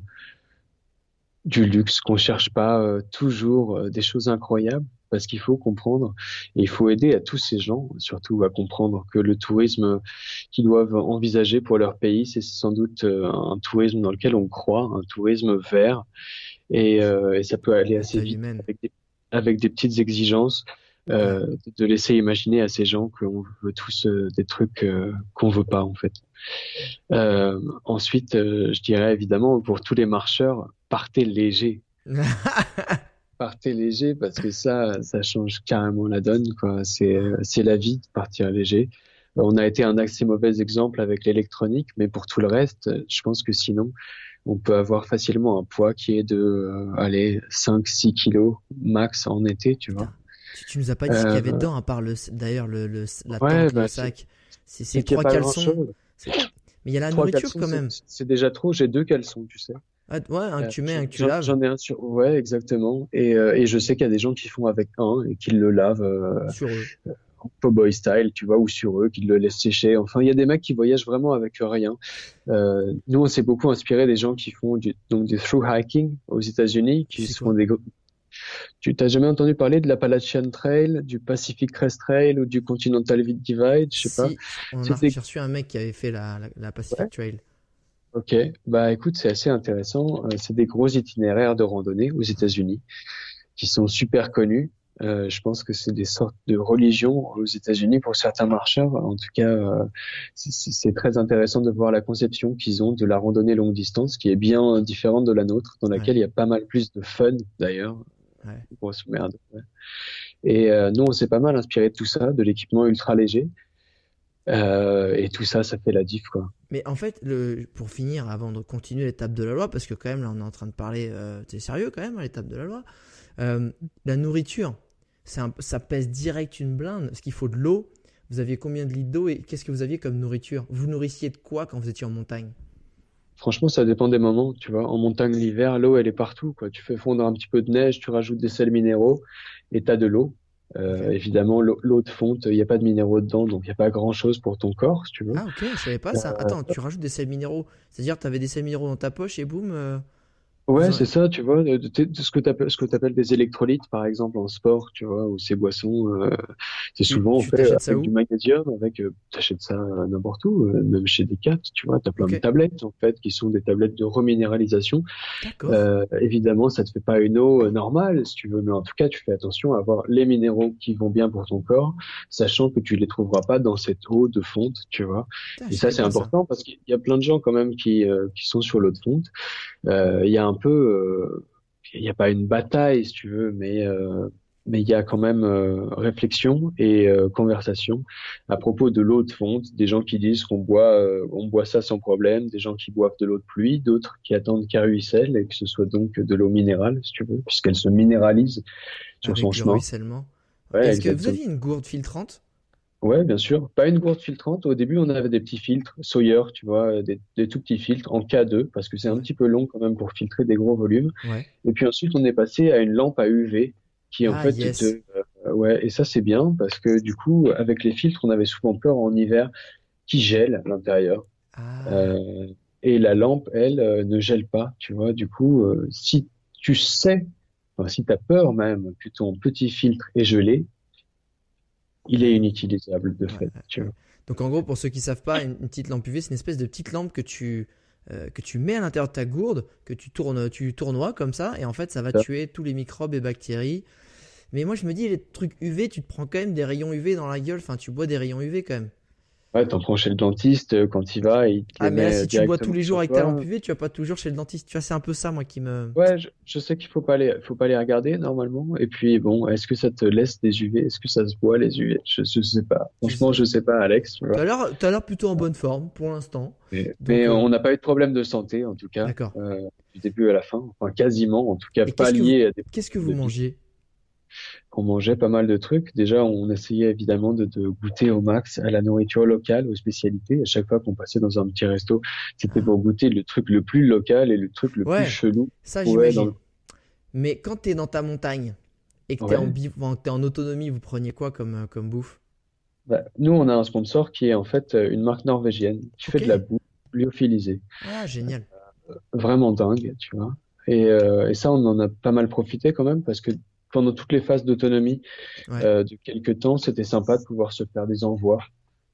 du luxe, qu'on cherche pas toujours des choses incroyables, parce qu'il faut comprendre et il faut aider à tous ces gens, surtout à comprendre que le tourisme qu'ils doivent envisager pour leur pays, c'est sans doute euh, un tourisme dans lequel on croit, un tourisme vert, et, euh, et ça peut aller assez vite avec des, avec des, petites exigences. Euh, de laisser imaginer à ces gens qu'on veut tous euh, des trucs euh, qu'on veut pas en fait. ensuite, je dirais évidemment pour tous les marcheurs, partez léger. partez léger parce que ça, ça change carrément la donne. Quoi. C'est, c'est la vie de partir léger. On a été un assez mauvais exemple avec l'électronique, mais pour tout le reste, je pense que sinon, on peut avoir facilement un poids qui est de, euh, allez, 5-6 kilos max en été, tu vois. Tu, tu nous as pas dit ce qu'il y avait euh, dedans, à part le, d'ailleurs le, le la tente, bah, sac. C'est, c'est, trois caleçons. Mais il y a la nourriture quand même. C'est déjà trop. J'ai deux caleçons, tu sais. Ah, ouais, un que tu mets, un que tu laves. J'en ai un sur. Ouais, exactement. Et, euh, et je sais qu'il y a des gens qui font avec un et qui le lavent. Euh, sur eux. En boy style, tu vois, ou sur eux, qui le laissent sécher. Enfin, il y a des mecs qui voyagent vraiment avec rien. Euh, nous, on s'est beaucoup inspiré des gens qui font du, donc du through hiking aux États-Unis, qui sont des tu t'as jamais entendu parler de l'Appalachian Trail, du Pacific Crest Trail ou du Continental Divide? Je sais si, pas. On a reçu un mec qui avait fait la, la, Pacific Trail. Ok, bah écoute, c'est assez intéressant. Euh, c'est des gros itinéraires de randonnée aux États-Unis qui sont super connus. Euh, je pense que c'est des sortes de religions aux États-Unis pour certains marcheurs. En tout cas, euh, c'est très intéressant de voir la conception qu'ils ont de la randonnée longue distance, qui est bien différente de la nôtre, dans laquelle il y a pas mal plus de fun d'ailleurs. Ouais. Grosse merde. Et euh, nous, on s'est pas mal inspiré de tout ça, de l'équipement ultra léger. Euh, et tout ça, ça fait la diff, quoi. Mais en fait, le, pour finir, avant de continuer l'étape de la loi, parce que quand même, là, on est en train de parler, euh, c'est sérieux quand même, hein, l'étape de la loi. Euh, la nourriture, un, ça pèse direct une blinde, parce qu'il faut de l'eau, Vous aviez combien de litres d'eau et qu'est-ce que vous aviez comme nourriture? Vous nourrissiez de quoi quand vous étiez en montagne? Franchement, ça dépend des moments, tu vois. En montagne, l'hiver, l'eau, elle est partout, quoi. Tu fais fondre un petit peu de neige, tu rajoutes des sels minéraux et t'as de l'eau. Euh, évidemment, l'eau de fonte, il n'y a pas de minéraux dedans, donc il n'y a pas grand-chose pour ton corps, si tu veux. Ah ok, je savais pas ça. Euh, Attends, tu rajoutes des sels minéraux. C'est-à-dire, tu avais des sels minéraux dans ta poche et boum. Euh, Ouais, c'est ça, tu vois, de, ce que tu appelles, ce que appelles des électrolytes, par exemple, en sport, tu vois, ou ces boissons, euh, c'est souvent fait avec du magnésium, avec, euh, t'achètes ça n'importe où, euh, même chez Decat, tu vois, t'as plein de tablettes, en fait, qui sont des tablettes de reminéralisation. Euh, évidemment, ça te fait pas une eau euh, normale, si tu veux, mais en tout cas, tu fais attention à avoir les minéraux qui vont bien pour ton corps, sachant que tu les trouveras pas dans cette eau de fonte, tu vois. Et ça, c'est important parce qu'il y a plein de gens, quand même, qui, qui sont sur l'eau de fonte. Il y a un peu, euh, il n'y a pas une bataille, si tu veux, mais euh, mais il y a quand même euh, réflexion et conversation à propos de l'eau de fonte. Des gens qui disent qu'on boit, on boit ça sans problème, des gens qui boivent de l'eau de pluie, d'autres qui attendent qu'elle ruisselle et que ce soit donc de l'eau minérale, si tu veux, puisqu'elle se minéralise sur son chemin. Est-ce que vous aviez une gourde filtrante? Ouais, bien sûr. Pas une gourde filtrante. Au début, on avait des petits filtres Sawyer, tu vois, des, tout petits filtres en K2 parce que c'est un petit peu long quand même pour filtrer des gros volumes. Ouais. Et puis ensuite, on est passé à une lampe à UV qui en ah, fait euh, ouais, et ça c'est bien parce que du coup, avec les filtres, on avait souvent peur en hiver qui gèle à l'intérieur. Ah. Euh, et la lampe, elle, euh, ne gèle pas, tu vois. Du coup, euh, si tu sais, enfin, si tu as peur même que ton petit filtre est gelé, il est inutilisable de fait. Donc en gros, pour ceux qui savent pas, une, petite lampe UV, c'est une espèce de petite lampe que tu euh, que tu mets à l'intérieur de ta gourde, que tu tournes, tu tournoies comme ça, et en fait, ça va tuer tous les microbes et bactéries. Mais moi, je me dis, les trucs UV, tu te prends quand même des rayons UV dans la gueule. Enfin, tu bois des rayons UV quand même. Ouais, t'en prends chez le dentiste euh, quand il va. Il ah, mais si tu bois tous les jours avec ta lampe UV, tu vas pas toujours chez le dentiste. Tu vois, c'est un peu ça, moi, qui me. Ouais, je, sais qu'il faut pas les, faut pas les regarder normalement. Et puis bon, est-ce que ça te laisse des UV Est-ce que ça se boit les UV je, je sais pas. Franchement, je sais pas, Alex. Tu as l'air, t'as l'air plutôt en bonne forme pour l'instant. Mais, euh, on n'a pas eu de problème de santé en tout cas. D'accord. Euh, du début à la fin, enfin quasiment, en tout cas pas lié à des. Qu'est-ce que vous mangez on mangeait pas mal de trucs. Déjà, on essayait évidemment de, goûter au max à la nourriture locale, aux spécialités. À chaque fois qu'on passait dans un petit resto, c'était pour goûter le truc le plus local et le truc le plus chelou. Ça, j'imagine. Mais quand tu es dans ta montagne et que tu es, en autonomie, vous preniez quoi comme, euh, comme bouffe? Bah, Nous, on a un sponsor qui est en fait euh, une marque norvégienne qui fait de la bouffe lyophilisée. Ah, génial. Euh, vraiment dingue, tu vois. Et, et, ça, on en a pas mal profité quand même parce que pendant toutes les phases d'autonomie euh, de quelques temps, c'était sympa de pouvoir se faire des envois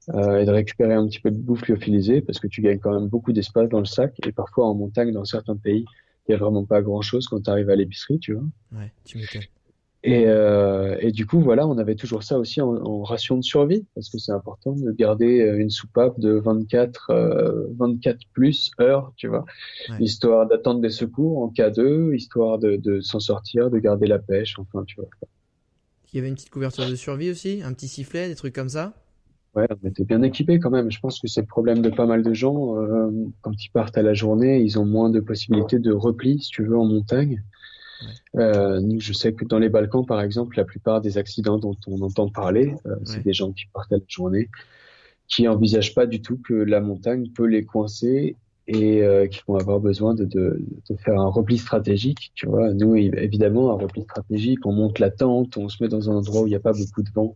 euh, et de récupérer un petit peu de bouffe lyophilisée parce que tu gagnes quand même beaucoup d'espace dans le sac et parfois en montagne dans certains pays, il y a vraiment pas grand chose quand tu arrives à l'épicerie, tu vois. Ouais, tu m'étonnes. Et, euh, et, du coup, voilà, on avait toujours ça aussi en, en ration de survie, parce que c'est important de garder euh, une soupape de 24, euh, 24 plus heures, tu vois, histoire d'attendre des secours en cas de, histoire de, de s'en sortir, de garder la pêche, enfin, tu vois. Il y avait une petite couverture de survie aussi, un petit sifflet, des trucs comme ça? Ouais, on était bien équipés quand même. Je pense que c'est le problème de pas mal de gens. Euh, quand ils partent à la journée, ils ont moins de possibilités de repli, si tu veux, en montagne. Euh, nous, je sais que dans les Balkans, par exemple, la plupart des accidents dont on entend parler, euh, c'est des gens qui partent à la journée, qui envisagent pas du tout que la montagne peut les coincer et euh, qui vont avoir besoin de, de, de, faire un repli stratégique. Tu vois, nous évidemment un repli stratégique, on monte la tente, on se met dans un endroit où il n'y a pas beaucoup de vent,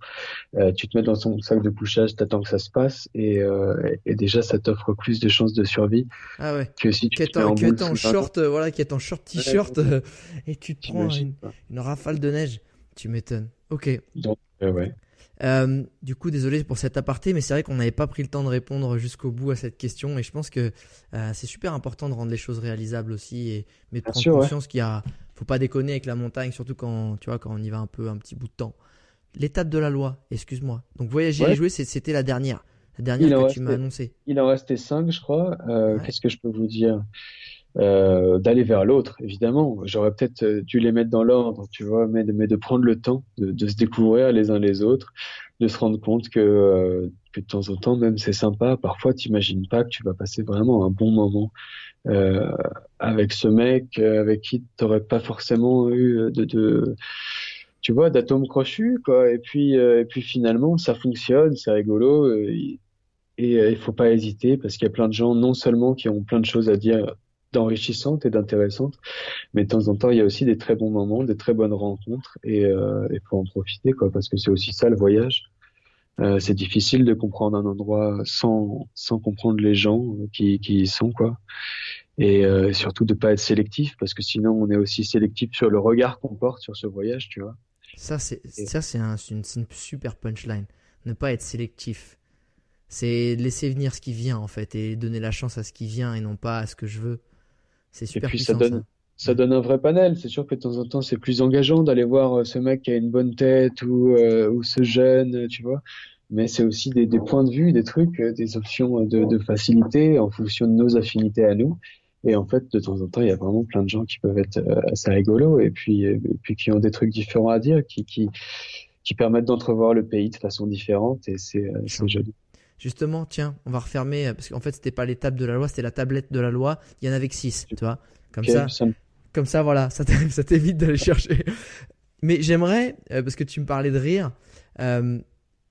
euh, tu te mets dans ton sac de couchage, t'attends que ça se passe et, euh, et déjà ça t'offre plus de chances de survie ah ouais. que si tu mets en, en short, voilà, qui est en short t-shirt et tu te prends une, une, rafale de neige. Tu m'étonnes. Ok. Donc ouais. Euh, du coup, désolé pour cet aparté, mais c'est vrai qu'on n'avait pas pris le temps de répondre jusqu'au bout à cette question. Et je pense que euh, c'est super important de rendre les choses réalisables aussi, et mais de prendre conscience qu'il y a, faut pas déconner avec la montagne, surtout quand tu vois quand on y va un peu un petit bout de temps. L'étape de la loi, excuse-moi. Donc voyager et jouer, c'était la dernière, la dernière que tu m'as annoncé. Il en restait cinq, je crois. Euh, Qu'est-ce que je peux vous dire? Euh, d'aller vers l'autre, évidemment. J'aurais peut-être euh, dû les mettre dans l'ordre, tu vois, mais de, mais de prendre le temps de, se découvrir les uns les autres, de se rendre compte que, euh, que de temps en temps, même c'est sympa. Parfois, t'imagines pas que tu vas passer vraiment un bon moment avec ce mec avec qui t'aurais pas forcément eu de, de tu vois, d'atomes crochus, quoi. Et puis, et puis finalement, ça fonctionne, c'est rigolo. Et, il faut pas hésiter parce qu'il y a plein de gens, non seulement qui ont plein de choses à dire d'enrichissantes et d'intéressantes, mais de temps en temps, il y a aussi des très bons moments, des très bonnes rencontres, et il faut en profiter, quoi, parce que c'est aussi ça le voyage. Euh, c'est difficile de comprendre un endroit sans, sans comprendre les gens qui, qui y sont, quoi. Et euh, surtout de pas être sélectif, parce que sinon on est aussi sélectif sur le regard qu'on porte sur ce voyage, tu vois. Ça, c'est ça, c'est un, une, une, super punchline. Ne pas être sélectif. C'est laisser venir ce qui vient, en fait, et donner la chance à ce qui vient et non pas à ce que je veux. C'est super et puis ça donne, ça. donne un vrai panel. C'est sûr que de temps en temps, c'est plus engageant d'aller voir euh, ce mec qui a une bonne tête ou, ou ce jeune, tu vois mais c'est aussi des, des, points de vue, des trucs, euh, des options de, de, facilité en fonction de nos affinités à nous. Et en fait, de temps en temps, il y a vraiment plein de gens qui peuvent être euh, assez rigolos et puis, et puis qui ont des trucs différents à dire, qui, qui, qui permettent d'entrevoir le pays de façon différente et c'est euh, joli. Justement, tiens, on va refermer parce qu'en fait, c'était pas l'étape de la loi, c'était la tablette de la loi. Il y en avait que six, tu vois. Comme ça, comme ça, voilà, ça t'évite d'aller chercher. Mais j'aimerais, parce que tu me parlais de rire, euh,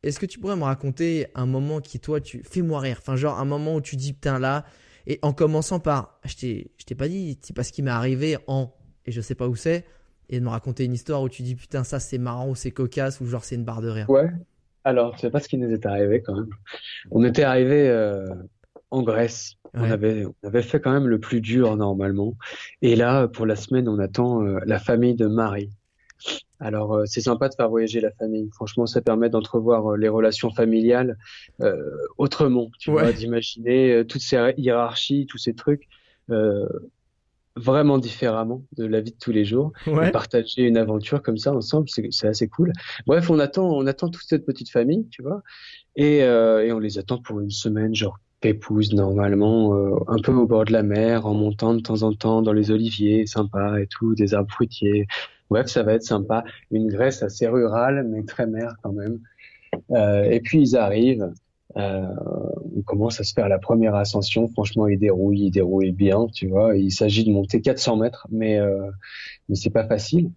est-ce que tu pourrais me raconter un moment qui, toi, tu fais-moi rire Enfin, genre un moment où tu dis, putain, là, et en commençant par, je t'ai, je t'ai pas dit, c'est pas ce qui m'est arrivé en, et je sais pas où c'est, et de me raconter une histoire où tu dis, putain, ça c'est marrant, ou c'est cocasse, ou genre c'est une barre de rire. Ouais. Alors, tu sais pas ce qui nous est arrivé quand même. On était arrivé euh, en Grèce. On, avait, on avait fait quand même le plus dur normalement. Et là, pour la semaine, on attend euh, la famille de Marie. Alors euh, c'est sympa de faire voyager la famille. Franchement, ça permet d'entrevoir euh, les relations familiales euh, autrement. Tu vois, d'imaginer toutes ces hiérarchies, tous ces trucs vraiment différemment de la vie de tous les jours. partager une aventure comme ça ensemble, c'est assez cool. Bref, on attend, on attend toute cette petite famille, tu vois, et, et on les attend pour une semaine, genre épouse normalement, un peu au bord de la mer, en montant de temps en temps dans les oliviers, sympa et tout, des arbres fruitiers. Bref, ça va être sympa. Une Grèce assez rurale, mais très mère quand même. Euh, et puis ils arrivent. Euh, on commence à se faire la première ascension. Franchement, ils dérouillent, ils dérouillent bien, tu vois. Il s'agit de monter 400 mètres, mais euh, mais c'est pas facile.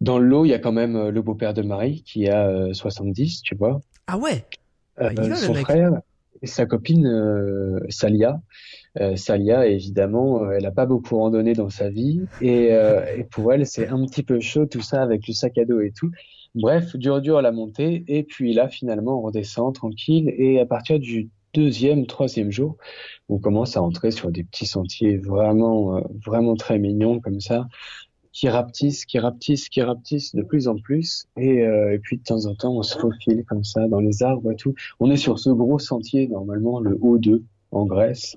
Dans l'eau, il y a quand même euh, le beau-père de Marie qui a 70, euh, tu vois. Ah ouais. Euh, ah, son frère et sa copine Salia euh, Salia, évidemment, euh, elle n'a pas beaucoup randonné dans sa vie et, et pour elle, c'est un petit peu chaud tout ça avec le sac à dos et tout. Bref, dur dur à la montée et puis là, finalement, on redescend tranquille et à partir du deuxième, troisième jour, on commence à entrer sur des petits sentiers vraiment, vraiment très mignons comme ça, qui rapetissent, qui rapetissent, qui rapetissent de plus en plus. Et, et, puis de temps en temps, on se faufile comme ça dans les arbres et tout. On est sur ce gros sentier, normalement le O2, en Grèce,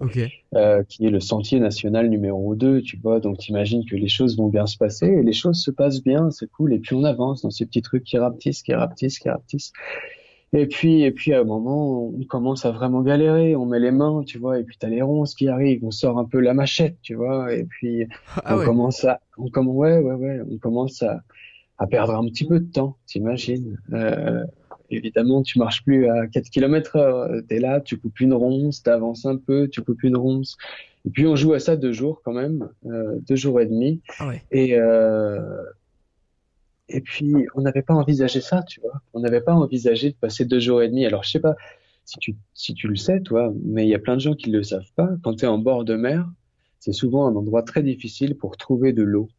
euh, qui est le sentier national numéro 2, tu vois. Donc, t'imagines que les choses vont bien se passer et les choses se passent bien, c'est cool. Et puis, on avance dans ces petits trucs qui rapetissent, qui rapetissent, qui rapetissent. Et puis, et puis, à un moment, on commence à vraiment galérer. On met les mains, tu vois, et puis t'as les ronces qui arrivent. On sort un peu la machette, tu vois, et puis ah on commence à, on commence, ouais, ouais, ouais, on commence à, à perdre un petit peu de temps, t'imagines. Euh, évidemment, tu marches plus à 4 km heure. T'es là, tu coupes une ronce, t'avances un peu, tu coupes une ronce. Et puis, on joue à ça deux jours quand même, euh, deux jours et demi. Ah et, euh, et puis, on n'avait pas envisagé ça, tu vois. On n'avait pas envisagé de passer deux jours et demi. Alors, je sais pas si tu, si tu le sais, toi, mais il y a plein de gens qui le savent pas. Quand tu es en bord de mer, c'est souvent un endroit très difficile pour trouver de l'eau,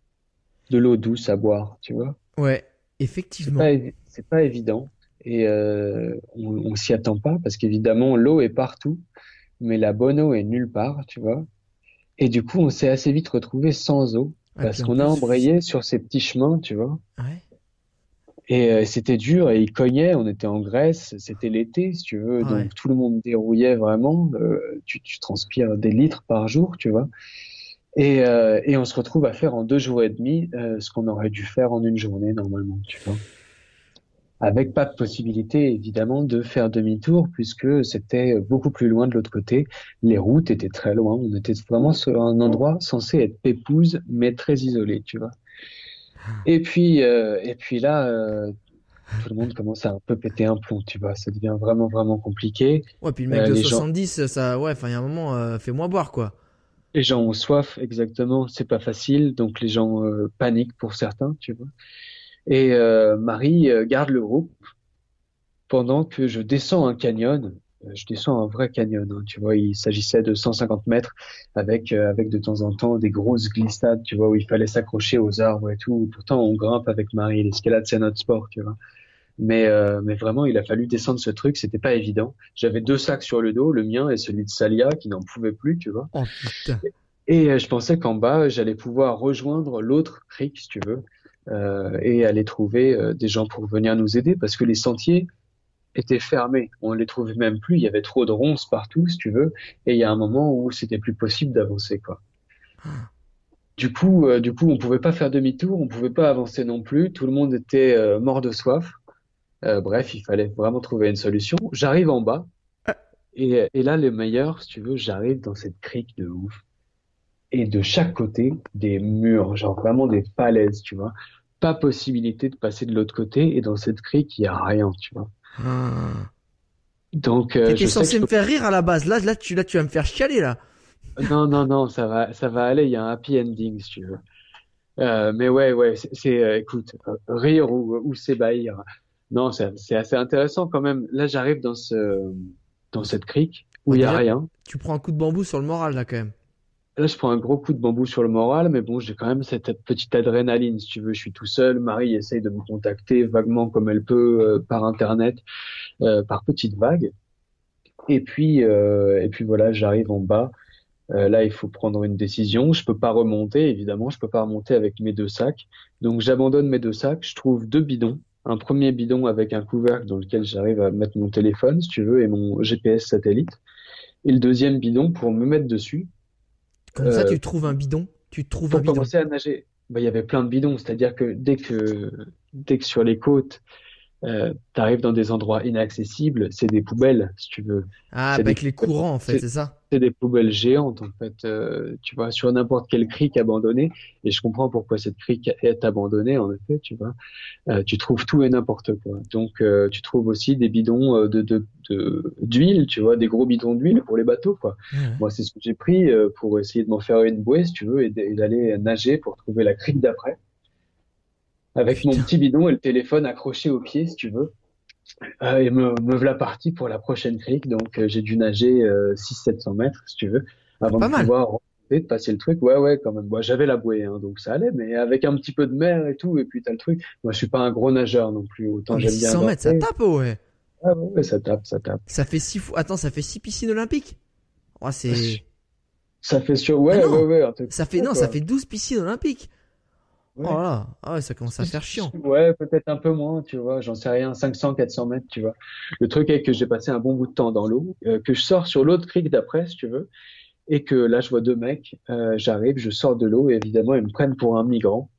de l'eau douce à boire, tu vois. Ouais, effectivement. C'est pas, pas évident et euh, on, on s'y attend pas parce qu'évidemment l'eau est partout, mais la bonne eau est nulle part, tu vois. Et du coup, on s'est assez vite retrouvé sans eau ah, parce qu'on a embrayé sur ces petits chemins, tu vois. Ouais. Et euh, c'était dur et il cognait. On était en Grèce, c'était l'été, si tu veux, donc tout le monde dérouillait vraiment. Euh, tu, tu, transpires des litres par jour, tu vois. Et, euh, et on se retrouve à faire en deux jours et demi ce qu'on aurait dû faire en une journée normalement, tu vois avec pas de possibilité évidemment de faire demi-tour puisque c'était beaucoup plus loin de l'autre côté. Les routes étaient très loin. On était vraiment sur un endroit censé être pépouse mais très isolé, tu vois. Et puis euh, et puis là. Euh, tout le monde commence à un peu péter un plomb, tu vois, ça devient vraiment vraiment compliqué. Ouais, puis le mec euh, de 70, ça, ouais, enfin, il y a un moment, euh, fais-moi boire, quoi. Les gens ont soif, exactement, c'est pas facile, donc les gens paniquent pour certains, tu vois. Et euh, Marie euh, garde le groupe pendant que je descends un canyon. Euh, je descends un vrai canyon, hein, tu vois. Il s'agissait de 150 mètres avec avec de temps en temps des grosses glissades, tu vois, où il fallait s'accrocher aux arbres et tout. Pourtant, on grimpe avec Marie. L'escalade, c'est notre sport, tu vois. Mais mais vraiment, il a fallu descendre ce truc. C'était pas évident. J'avais deux sacs sur le dos, le mien et celui de Salia, qui n'en pouvait plus, tu vois. Oh, putain. Et je pensais qu'en bas, j'allais pouvoir rejoindre l'autre creek, si tu veux, euh, et aller trouver euh, des gens pour venir nous aider parce que les sentiers étaient fermés. On les trouvait même plus. Il y avait trop de ronces partout, si tu veux. Et il y a un moment où c'était plus possible d'avancer, quoi. Du coup, euh, du coup, on pouvait pas faire demi-tour, on pouvait pas avancer non plus. Tout le monde était euh, mort de soif. bref, il fallait vraiment trouver une solution. J'arrive en bas. Et, et là, le meilleur, si tu veux, j'arrive dans cette crique de ouf et de chaque côté des murs, genre vraiment des falaises, tu vois. Pas possibilité de passer de l'autre côté et dans cette crique il y a rien, tu vois. Ah. Donc euh, T'étais censé me faire rire à la base. Là, là, tu, là, tu vas me faire chialer là. Non, non, non, ça va, ça va aller. Il y a un happy ending, si tu veux. Euh, mais ouais, ouais, c'est, euh, écoute, rire ou, ou s'ébahir. Non, c'est assez intéressant quand même. Là, j'arrive dans ce, dans cette crique où il y a rien. Tu prends un coup de bambou sur le moral là quand même. Là, je prends un gros coup de bambou sur le moral, mais bon, j'ai quand même cette petite adrénaline, si tu veux. Je suis tout seul. Marie essaye de me contacter vaguement comme elle peut euh, par internet, euh, par petites vagues. Et puis, euh, et puis voilà, j'arrive en bas. là, il faut prendre une décision. Je peux pas remonter, évidemment. Je peux pas remonter avec mes deux sacs. Donc, j'abandonne mes deux sacs. Je trouve deux bidons. Un premier bidon avec un couvercle dans lequel j'arrive à mettre mon téléphone, si tu veux, et mon GPS satellite. Et le deuxième bidon pour me mettre dessus comme ça, tu euh, trouves un bidon. Tu trouves pour un bidon. commencer à nager, bah, il y avait plein de bidons. C'est-à-dire que dès que dès que sur les côtes, euh, tu arrives dans des endroits inaccessibles, c'est des poubelles, si tu veux. Ah, avec les courants, en fait, c'est ça C'est des poubelles géantes, en fait, euh, tu vois, sur n'importe quelle crique abandonnée. Et je comprends pourquoi cette crique est abandonnée, en effet, tu vois. Euh, tu trouves tout et n'importe quoi. Donc, euh, tu trouves aussi des bidons euh, de, de, d'huile, tu vois, des gros bidons d'huile pour les bateaux, quoi. Moi, c'est ce que j'ai pris pour essayer de m'en faire une bouée, si tu veux, et d'aller nager pour trouver la crique d'après avec mon petit bidon et le téléphone accroché au pied, si tu veux. Euh, et me, me voilà parti pour la prochaine crique. Donc, euh, j'ai dû nager euh, 600-700 mètres, si tu veux, avant de pouvoir de passer le truc. Ouais, ouais, quand même. Moi, j'avais la bouée, hein, donc ça allait, mais avec un petit peu de mer et tout, et puis t'as le truc. Moi, je suis pas un gros nageur non plus. Autant j'aime bien. 600 mètres, ça tape, ouais. Ah ouais, ça tape, ça tape. Ça fait six fois. Attends, ça fait six piscines olympiques? Oh, c'est. Ça fait sur. Ouais, Ah ouais, ouais. Ça fait non, quoi. ça fait 12 piscines olympiques. Ouais. Oh là, ah ouais, ça commence à faire chiant. Ouais, peut-être un peu moins, tu vois, j'en sais rien, 500, 400 mètres, tu vois. Le truc est que j'ai passé un bon bout de temps dans l'eau, euh, que je sors sur l'autre crique d'après, si tu veux, et que là, je vois deux mecs, euh, j'arrive, je sors de l'eau, et évidemment, ils me prennent pour un migrant.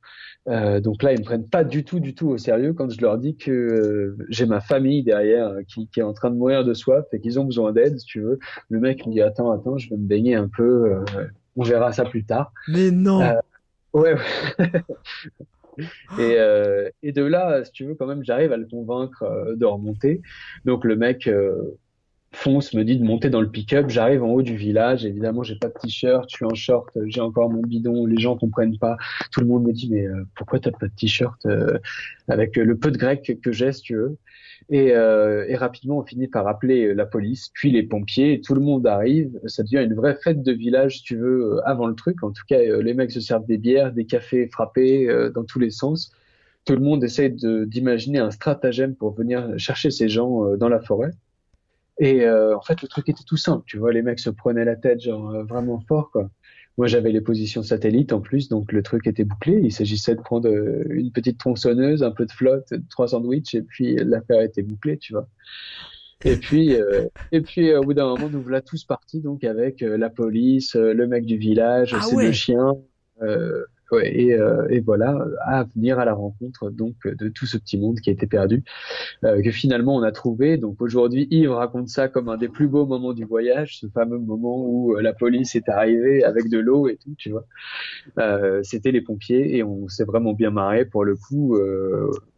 Euh, donc là, ils me prennent pas du tout, du tout au sérieux quand je leur dis que euh, j'ai ma famille derrière euh, qui, qui est en train de mourir de soif et qu'ils ont besoin d'aide, si tu veux. Le mec me dit, attends, attends, je vais me baigner un peu, on verra ça plus tard. Mais non. Ouais, ouais. Et, euh, et de là, si tu veux, quand même, j'arrive à le convaincre euh, de remonter. Donc le mec euh, fonce, me dit de monter dans le pick-up. J'arrive en haut du village. Évidemment, j'ai pas de t-shirt, je suis en short, j'ai encore mon bidon. Les gens comprennent pas. Tout le monde me dit mais euh, pourquoi t'as pas de t-shirt euh, avec le peu de grec que j'ai, si tu veux. Et, euh, et rapidement, on finit par appeler la police, puis les pompiers. Tout le monde arrive. Ça devient une vraie fête de village, tu veux, euh, avant le truc. En tout cas, euh, les mecs se servent des bières, des cafés frappés euh, dans tous les sens. Tout le monde essaye de- d'imaginer un stratagème pour venir chercher ces gens euh, dans la forêt. Et euh, en fait, le truc était tout simple. Tu vois, les mecs se prenaient la tête genre euh, vraiment fort, quoi. Moi, j'avais les positions satellites en plus, donc le truc était bouclé. Il s'agissait de prendre euh, une petite tronçonneuse, un peu de flotte, trois sandwichs, et puis l'affaire était bouclée, tu vois. Et puis, euh, et puis euh, au bout d'un moment, nous voilà tous partis, donc avec euh, la police, le mec du village, Ah ses ouais. deux chiens, euh, et, euh, et voilà, à venir à la rencontre donc de tout ce petit monde qui a été perdu, euh, que finalement on a trouvé. Donc aujourd'hui, Yves raconte ça comme un des plus beaux moments du voyage, ce fameux moment où euh, la police est arrivée avec de l'eau et tout, tu vois. C'était les pompiers et on s'est vraiment bien marré. Pour le coup,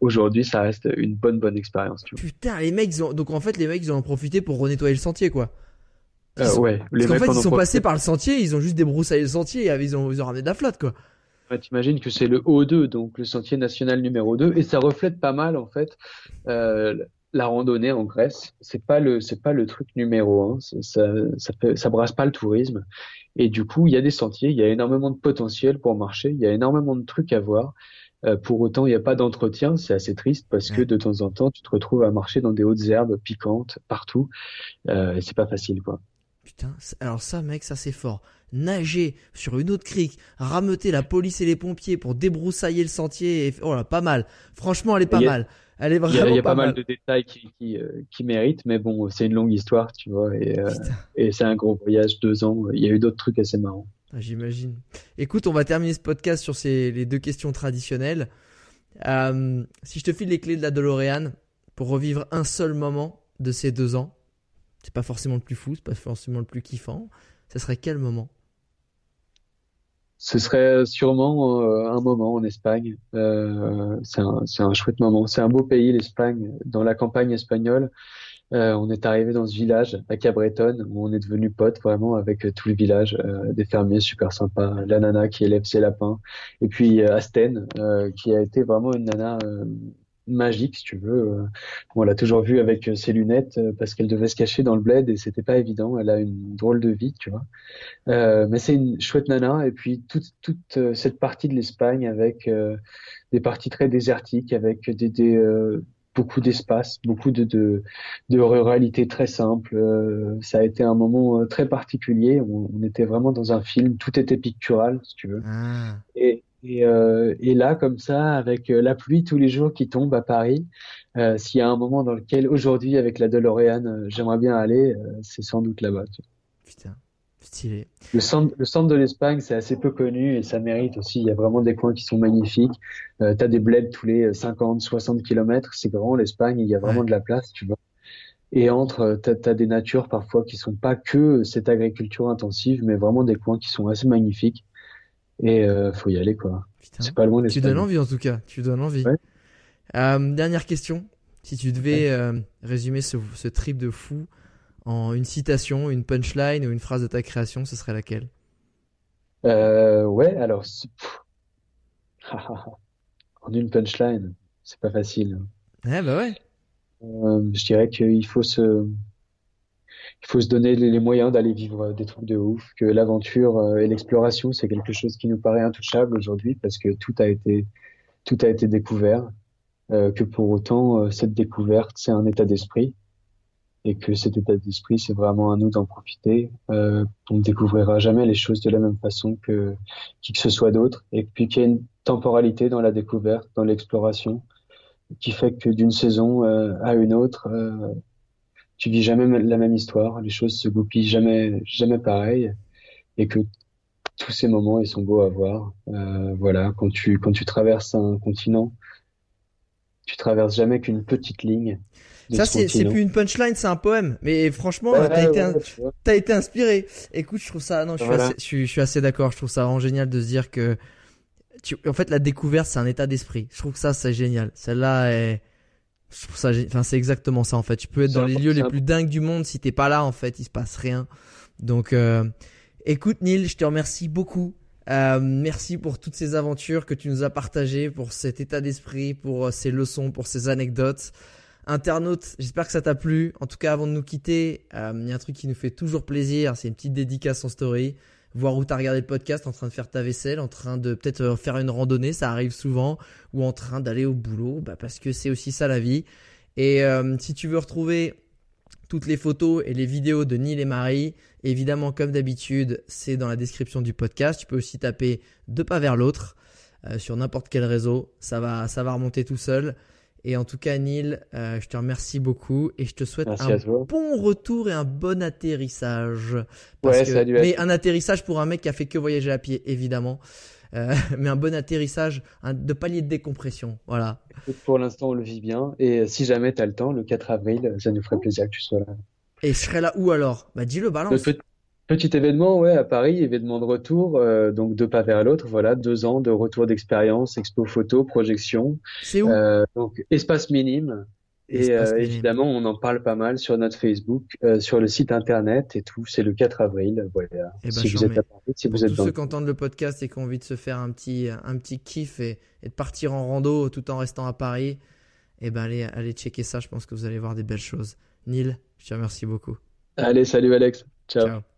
aujourd'hui, ça reste une bonne bonne expérience, tu vois. Putain, les mecs, ils ont... donc en fait, les mecs, ils en ont profité pour renettoyer le sentier, quoi. Ils Euh, ouais, Parce qu'en fait, ils ont sont profité. passés par le sentier, ils ont juste débroussaillé le sentier et ils ont, ils ont ramené de la flotte, quoi. T'imagines que c'est le O2, donc le sentier national numéro 2, et ça reflète pas mal en fait euh, la randonnée en Grèce. C'est pas le c'est pas le truc numéro un, ça ça, ça brasse pas le tourisme. Et du coup, il y a des sentiers, il y a énormément de potentiel pour marcher, il y a énormément de trucs à voir. Euh, pour autant, il n'y a pas d'entretien, c'est assez triste parce que de temps en temps, tu te retrouves à marcher dans des hautes herbes piquantes partout, euh, et c'est pas facile quoi. Putain, alors ça, mec, ça c'est fort. Nager sur une autre crique, rameuter la police et les pompiers pour débroussailler le sentier. Et... Oh là, pas mal. Franchement, elle est pas mal. Elle est vraiment Il y a, pas, mal. de détails qui, qui, euh, qui, méritent, mais bon, c'est une longue histoire, tu vois, et, euh, et c'est un gros voyage, deux ans. Il y a eu d'autres trucs assez marrants. Ah, J'imagine. Écoute, on va terminer ce podcast sur ces, les deux questions traditionnelles. Euh, si je te file les clés de la DeLorean pour revivre un seul moment de ces deux ans, c'est pas forcément le plus fou, c'est pas forcément le plus kiffant. Ce serait quel moment? Ce serait sûrement euh, un moment en Espagne. Euh, c'est un, chouette moment. C'est un beau pays, l'Espagne. Dans la campagne espagnole, euh, on est arrivé dans ce village à Cabreton où on est devenu potes vraiment avec euh, tout le village, euh, des fermiers super sympas, la nana qui élève ses lapins, et puis Asten qui a été vraiment une nana magique, si tu veux. Euh, on l'a toujours vue avec euh, ses lunettes euh, parce qu'elle devait se cacher dans le bled et c'était pas évident. Elle a une drôle de vie, tu vois. mais c'est une chouette nana. Et puis toute, toute cette partie de l'Espagne avec des parties très désertiques, avec des, des beaucoup d'espace, beaucoup de, de, de, ruralité très simple. ça a été un moment très particulier. On, on, était vraiment dans un film. Tout était pictural, si tu veux. Ah. Et, et, euh, et, là, comme ça, avec euh, la pluie tous les jours qui tombe à Paris, euh, s'il y a un moment dans lequel aujourd'hui, avec la DeLorean, j'aimerais bien aller, c'est sans doute là-bas. Putain, stylé. Le centre, le centre de l'Espagne, c'est assez peu connu et ça mérite aussi. Il y a vraiment des coins qui sont magnifiques. Euh, tu as des bleds tous les 50, 60 kilomètres. C'est grand l'Espagne, il y a vraiment de la place, tu vois. Et entre, tu as, des natures parfois qui sont pas que cette agriculture intensive, mais vraiment des coins qui sont assez magnifiques. Et euh, faut y aller quoi. C'est pas loin Tu donnes envie en tout cas. Tu donnes envie. Euh, dernière question. Si tu devais euh, résumer ce, ce, trip de fou en une citation, une punchline ou une phrase de ta création, ce serait laquelle? Euh, Ouais, alors en une punchline, c'est pas facile. Ouais, bah ouais. Euh, je dirais qu'il faut se il faut se donner les, moyens d'aller vivre des trucs de ouf, que l'aventure euh, et l'exploration, c'est quelque chose qui nous paraît intouchable aujourd'hui parce que tout a été, tout a été découvert, euh, que pour autant, euh, cette découverte, c'est un état d'esprit. Et que cet état d'esprit, c'est vraiment à nous d'en profiter. Euh, on ne découvrira jamais les choses de la même façon que qui que ce soit d'autre. Et puis qu'il y a une temporalité dans la découverte, dans l'exploration, qui fait que d'une saison à une autre, tu vis jamais la même histoire, les choses se goupillent jamais, jamais pareil, et que tous ces moments ils sont beaux à voir. Euh, voilà, quand tu quand tu traverses un continent, tu traverses jamais qu'une petite ligne. Ça c'est plus une punchline, c'est un poème. Mais franchement, t'as été inspiré. Écoute, je trouve ça non, je suis assez, je suis, assez d'accord. Je trouve ça vraiment génial de se dire que tu, en fait la découverte c'est un état d'esprit. Je trouve que ça c'est génial. Celle-là est ça, enfin, c'est exactement ça en fait. Tu peux être dans les lieux les plus dingues du monde si t'es pas là en fait, il se passe rien. Donc, euh, écoute Neil, je te remercie beaucoup. Euh, merci pour toutes ces aventures que tu nous as partagées, pour cet état d'esprit, pour euh, ces leçons, pour ces anecdotes. Internaute, j'espère que ça t'a plu. En tout cas, avant de nous quitter, euh, il y a un truc qui nous fait toujours plaisir, c'est une petite dédicace en story voir où t'as regardé le podcast en train de faire ta vaisselle, en train de peut-être euh, faire une randonnée, ça arrive souvent, ou en train d'aller au boulot, bah parce que c'est aussi ça la vie. Et euh, si tu veux retrouver toutes les photos et les vidéos de Neil et Marie, évidemment comme d'habitude, c'est dans la description du podcast. Tu peux aussi taper deux pas vers l'autre euh, sur n'importe quel réseau, ça va, ça va remonter tout seul. Et en tout cas, Neil, euh, je te remercie beaucoup et je te souhaite un bon retour et un bon atterrissage. ouais, a dû Mais un atterrissage pour un mec qui a fait que voyager à pied, évidemment. Euh, mais un bon atterrissage un, de palier de décompression. Voilà. Pour l'instant, on le vit bien. Et si jamais tu as le temps, le 4 avril, ça nous ferait plaisir que tu sois là. Et je serai là où alors? Bah dis-le, balance. Petit événement, ouais, à Paris, événement de retour, euh, donc deux pas vers l'autre, voilà, deux ans de retour d'expérience, expo photo, projection. C'est où? Euh, Donc espace minime, Et euh, évidemment, on en parle pas mal sur notre Facebook, sur le site internet et tout. C'est le 4 avril. Voilà. Et eh ben, si vous êtes à Paris, si vous êtes tous ceux qui entendent le podcast et qui ont envie de se faire un petit, un petit kiff et, de partir en rando tout en restant à Paris, et eh ben allez, allez checker ça. Je pense que vous allez voir des belles choses. Neil, je te remercie beaucoup. Allez, salut Alex. Ciao. Ciao.